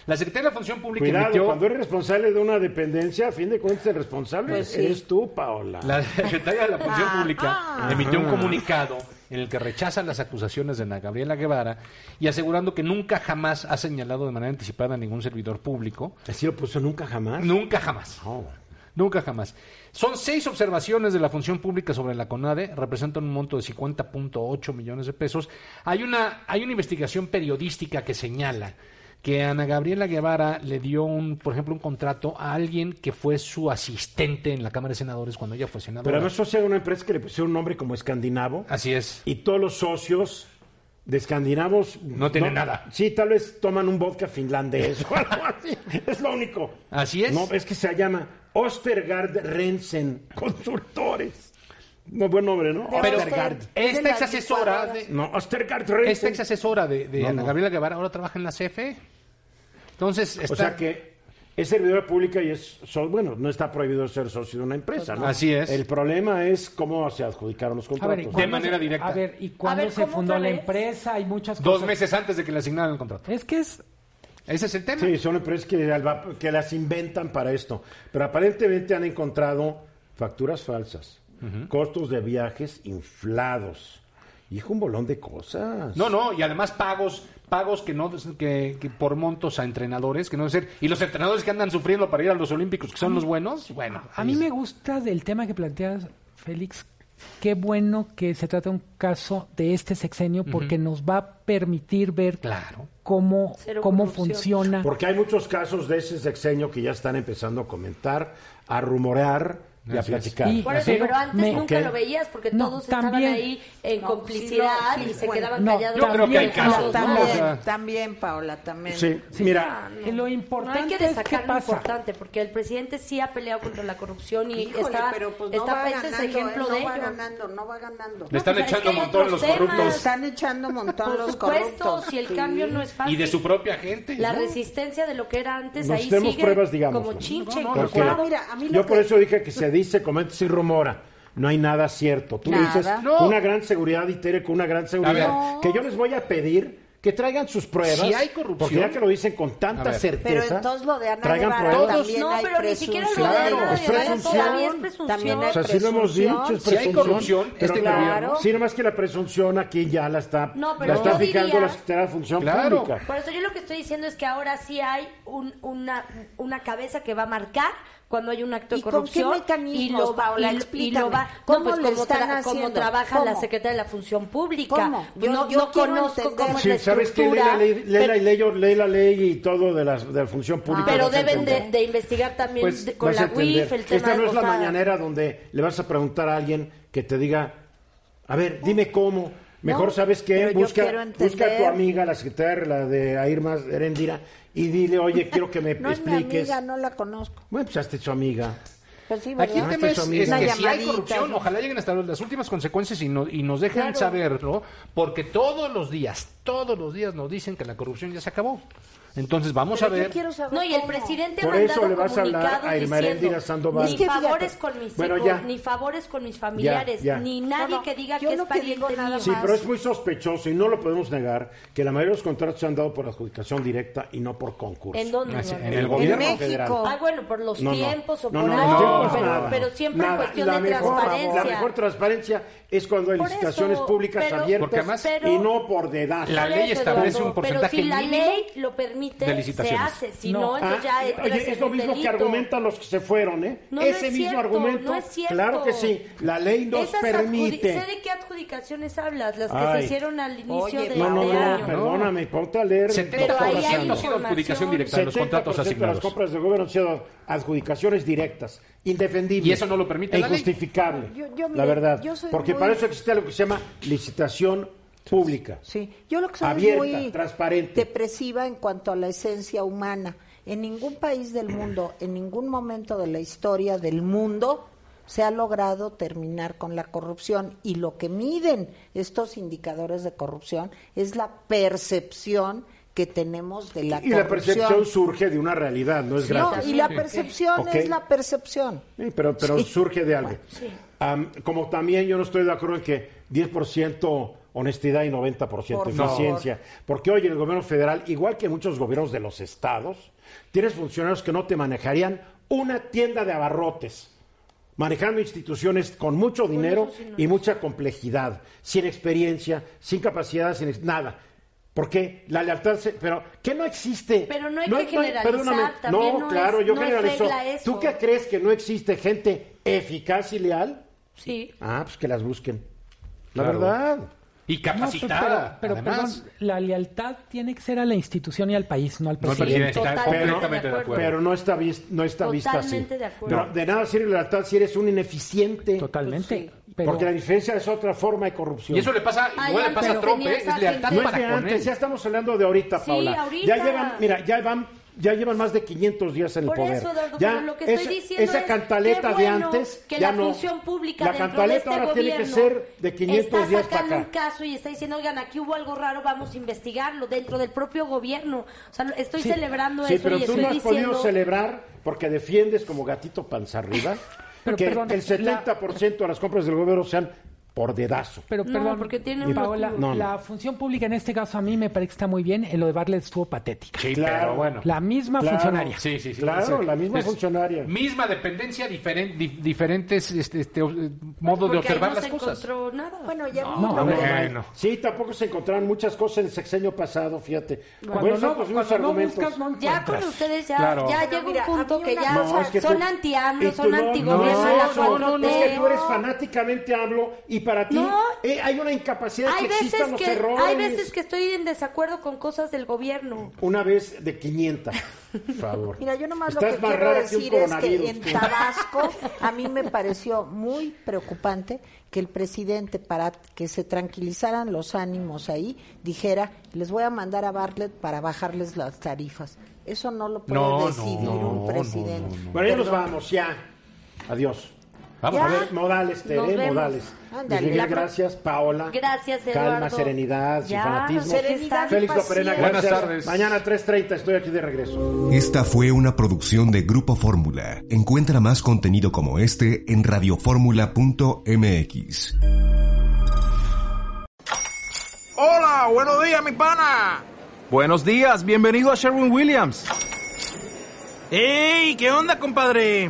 La Secretaría de la Función Pública Cuidado, emitió... cuando eres responsable de una dependencia, a fin de cuentas el responsable Pues sí. eres tú, Paola. La Secretaría de la Función Ah, Pública ah. emitió un comunicado en el que rechaza las acusaciones de Ana Gabriela Guevara y asegurando que nunca jamás ha señalado de manera anticipada a ningún servidor público. Así lo puso nunca jamás. Nunca jamás. No. Nunca jamás. Son seis observaciones de la función pública sobre la CONADE, representan un monto de 50.8 millones de pesos. Hay una, hay una investigación periodística que señala que Ana Gabriela Guevara le dio, un, por ejemplo, un contrato a alguien que fue su asistente en la Cámara de Senadores cuando ella fue senadora. Pero además eso era una empresa que le pusieron un nombre como escandinavo. Así es. Y todos los socios de escandinavos... No tienen nada. Sí, tal vez toman un vodka finlandés o algo <laughs> así. Es lo único. Así es. No, es que se llama Ostergaard Rensen Consultores. No, buen nombre, ¿no? Pero Ostergaard. esta de ex asesora de, No, Ostergaard Rensen. esta ex asesora de, de No, Ana no. Gabriela Guevara ahora trabaja en la CFE. Entonces, está, O sea que es servidora pública y es, so- bueno, no está prohibido ser socio de una empresa, ¿no? Así es. El problema es cómo se adjudicaron los A ver, ¿y contratos. cuándo manera se- directa. A ver, ¿y cuándo ver, se ¿cómo fundó la empresa? Hay muchas dos cosas. meses antes de que le asignaran el contrato. Es que es Ese es el tema. Sí, son empresas que, que las inventan para esto. Pero aparentemente han encontrado facturas falsas, costos de viajes inflados. Hijo, un bolón de cosas. No, no, y además pagos, pagos que no que, que por montos a entrenadores, que no ser, y los entrenadores que andan sufriendo para ir a los olímpicos, que son los buenos, bueno, A mí me gusta del tema que planteas, Félix. Qué bueno que se trata un caso de este sexenio porque nos va a permitir ver Claro. cómo, Cero cómo corrupción. funciona. Porque hay muchos casos de ese sexenio que ya están empezando a comentar, a rumorear y a es. platicar. Y- Por eso, Pero pero antes me- nunca Ok. lo veías porque No, todos también. estaban ahí en No, complicidad sí lo- sí, y se bueno, quedaban no, callados. yo creo que hay casos, también, también, Paola, también. Sí, mira, Y lo No importante hay que es destacar lo pasa. importante, porque el presidente sí ha peleado contra la corrupción y Híjole, está, pero pues no está va este es ejemplo ¿eh? de no va ello. ganando, no va ganando. Le están pues, es echando que un montón los corruptos Están echando un montón Por los supuesto, corruptos. si el Sí. cambio no es fácil. y de su propia gente. La resistencia de lo que era antes, ahí sigue como chinche. Mira, lo yo por eso dije que se dice, comenta y rumora. No hay nada cierto. Tú Nada. dices No. una gran seguridad y Tere con una gran seguridad. Que yo les voy a pedir que traigan sus pruebas. Si hay corrupción- Porque ya que lo dicen con tanta certeza. Pero entonces lo de Ana traigan Guevara pruebas. también No, hay pero ni siquiera lo de presunción. Claro, Ana es presunción. todavía es presunción. También hay O sea, sí lo hemos presunción. dicho, es Si hay presunción. corrupción, pero este claro, gobierno- Sí, nomás que la presunción aquí ya la está, No, pero la está diría- la Secretaría de Función Claro. Pública. Por eso yo lo que estoy diciendo es que ahora sí hay un- una, una cabeza que va a marcar cuando hay un acto de ¿Y con qué corrupción y lo va, Paola? y, lo- y Explícame. lo va ¿Cómo no, pues lo como, están tra- como haciendo? trabaja la ¿Cómo? secretaria de la función pública ¿Cómo? Yo- no, yo no conozco entender. cómo es Sí, la sabes que lee estructura la ley, lee pero, la ley, lee la ley y todo de la, de la función pública. pero vas a deben de, de investigar también Pues, de- con la. UIF el tema Esta de no es la mañanera donde le vas a preguntar a alguien que te diga, a ver, dime cómo. Mejor No, sabes yo busca, busca a tu amiga, la secretaria, la de Airma Erendira, y dile, oye, quiero que me <laughs> No es mi expliques. amiga, no la conozco. Bueno, pues hazte su amiga. Pues sí, Aquí el tema es, que si hay corrupción, ojalá lleguen hasta las últimas consecuencias y, no- y nos dejen Claro. saberlo, porque todos los días, todos los días nos dicen que la corrupción ya se acabó. Entonces vamos Pero a yo ver. quiero saber No, y el cómo. presidente Por eso le vas a hablar comunicados a Irma diciendo, Sandoval. Ni que favores con mis Bueno, hijos, ya. ni favores con mis familiares, ya. ni nadie No, no, que diga yo que es que pariente nada mío. Sí, pero es muy sospechoso y no lo podemos negar que la mayoría de los contratos se han dado por adjudicación directa y no por concurso. ¿En dónde? No? en el En gobierno federal. Ah, bueno, por los No, no. tiempos o No, por no, algo, pero, nada. pero siempre Nada. en cuestión La de mejor- transparencia. La mejor transparencia es cuando hay Por licitaciones eso, públicas pero- abiertas además- y no por dedaje. La ley establece un porcentaje Pero si la mínimo ley lo permite, de se licitaciones. hace. Si No. no, Ah, entonces ya oye, es en lo mismo que delito. argumentan los que se fueron, ¿eh? No, no Ese es mismo cierto, argumento. no es cierto. Claro que sí. La ley nos Esas permite. Sé de qué adjudicaciones hablas, las que Ay. se hicieron al inicio Oye, de, No, no, de no, año. perdóname, ponte a leer. Pero ahí hay 70% ha sido adjudicación directa de los 70% contratos de las asignados. compras del gobierno han sido adjudicaciones directas, indefendibles. Y eso no lo permite e la ley. injustificable. Yo- yo, la verdad. Porque muy- para eso existe lo que se llama licitación pública. Sí, yo lo que soy es Abierta, muy transparente. depresiva en cuanto a la esencia humana. En ningún país del mundo, en ningún momento de la historia del mundo, se ha logrado terminar con la corrupción y lo que miden estos indicadores de corrupción es la percepción que tenemos de la y la percepción surge de una realidad, no es gratis. y la percepción es la percepción. Sí, pero pero surge de algo. como también yo no estoy de acuerdo en que 10% honestidad y 90% eficiencia. Porque hoy en el gobierno federal, igual que muchos gobiernos de los estados, tienes funcionarios que no te manejarían una tienda de abarrotes manejando instituciones con mucho dinero y mucha complejidad, sin experiencia, sin capacidad, sin nada. Porque la lealtad, pero que no existe. Pero no hay que generalizar. No, no, claro, yo generalizo. ¿Tú qué crees que no existe gente eficaz y leal? Sí. Ah, pues que las busquen. La verdad. Y capacitada. pero, perdón, la lealtad tiene que ser a la institución y al país, no al presidente. Totalmente pero, pero, no está, no está vista así. De acuerdo. Pero de nada sirve la lealtad si eres un ineficiente. Totalmente. Porque la diferencia es otra forma de corrupción. Y eso le pasa, igual le pasa a Trump, ¿eh? es lealtad no para es de antes, ya estamos hablando de ahorita, Paula. Ya llevan, mira, ya van ya llevan más de 500 días en el poder. ya lo que estoy diciendo esa cantaleta de antes que ya la función pública la cantaleta de este ahora tiene que ser de 500 días para acá. un caso y está diciendo, "Oigan, aquí hubo algo raro, vamos a investigarlo dentro del propio gobierno." O sea, estoy celebrando sí, eso pero y tú estoy no has diciendo podido celebrar porque defiendes como gatito panza arriba que el 70% de las compras del gobierno sean por dedazo. Pero perdón, porque tiene Paola, la función pública en este caso a mí me parece que está muy bien, en lo de Bartlett estuvo patética. Sí, claro, bueno. La misma funcionaria. Sí, sí, sí. Claro, la misma funcionaria. Misma dependencia, diferentes este, este, modos de observar no las se cosas. encontró nada. Bueno, ya No, no, bueno. Sí, tampoco se encontraron muchas cosas en el sexenio pasado, fíjate. Cuando Bueno, no, pues, cuando unos no argumentos. buscas, no Ya con ustedes ya, Claro. ya Pero llega mira, un punto que ya cosa- es que son anti-AMLO, son no- anti-gobierno no, no, no, 4T. es que tú eres fanáticamente hablo y para ti No. eh, hay una incapacidad Hay que existan veces los que errores. hay veces que estoy en desacuerdo con cosas del gobierno. Una vez de 500, por favor. <laughs> Mira, yo nomás Estás lo que quiero decir es que en tú. Tabasco <laughs> a mí me pareció muy preocupante que el presidente, para que se tranquilizaran los ánimos ahí, dijera, les voy a mandar a Bartlett para bajarles las tarifas. Eso no lo puede No, decidir no, un no, presidente. no, no, Bueno, ya nos vamos, ya. Adiós. Vamos Ya. A ver, modales, Tere, modales. Ándale. Luis Miguel, gracias. Paola. Gracias, Calma, Eduardo. serenidad, sin Ya, fanatismo. Serenidad Félix Loperena, gracias. Buenas tardes. Mañana 3.30 estoy aquí de regreso. Esta fue una producción de Grupo Fórmula. Encuentra más contenido como este en radioformula.mx. Hola, buenos días, mi pana. Buenos días, bienvenido a Sherwin Williams. ¡Ey! ¿Qué onda, compadre?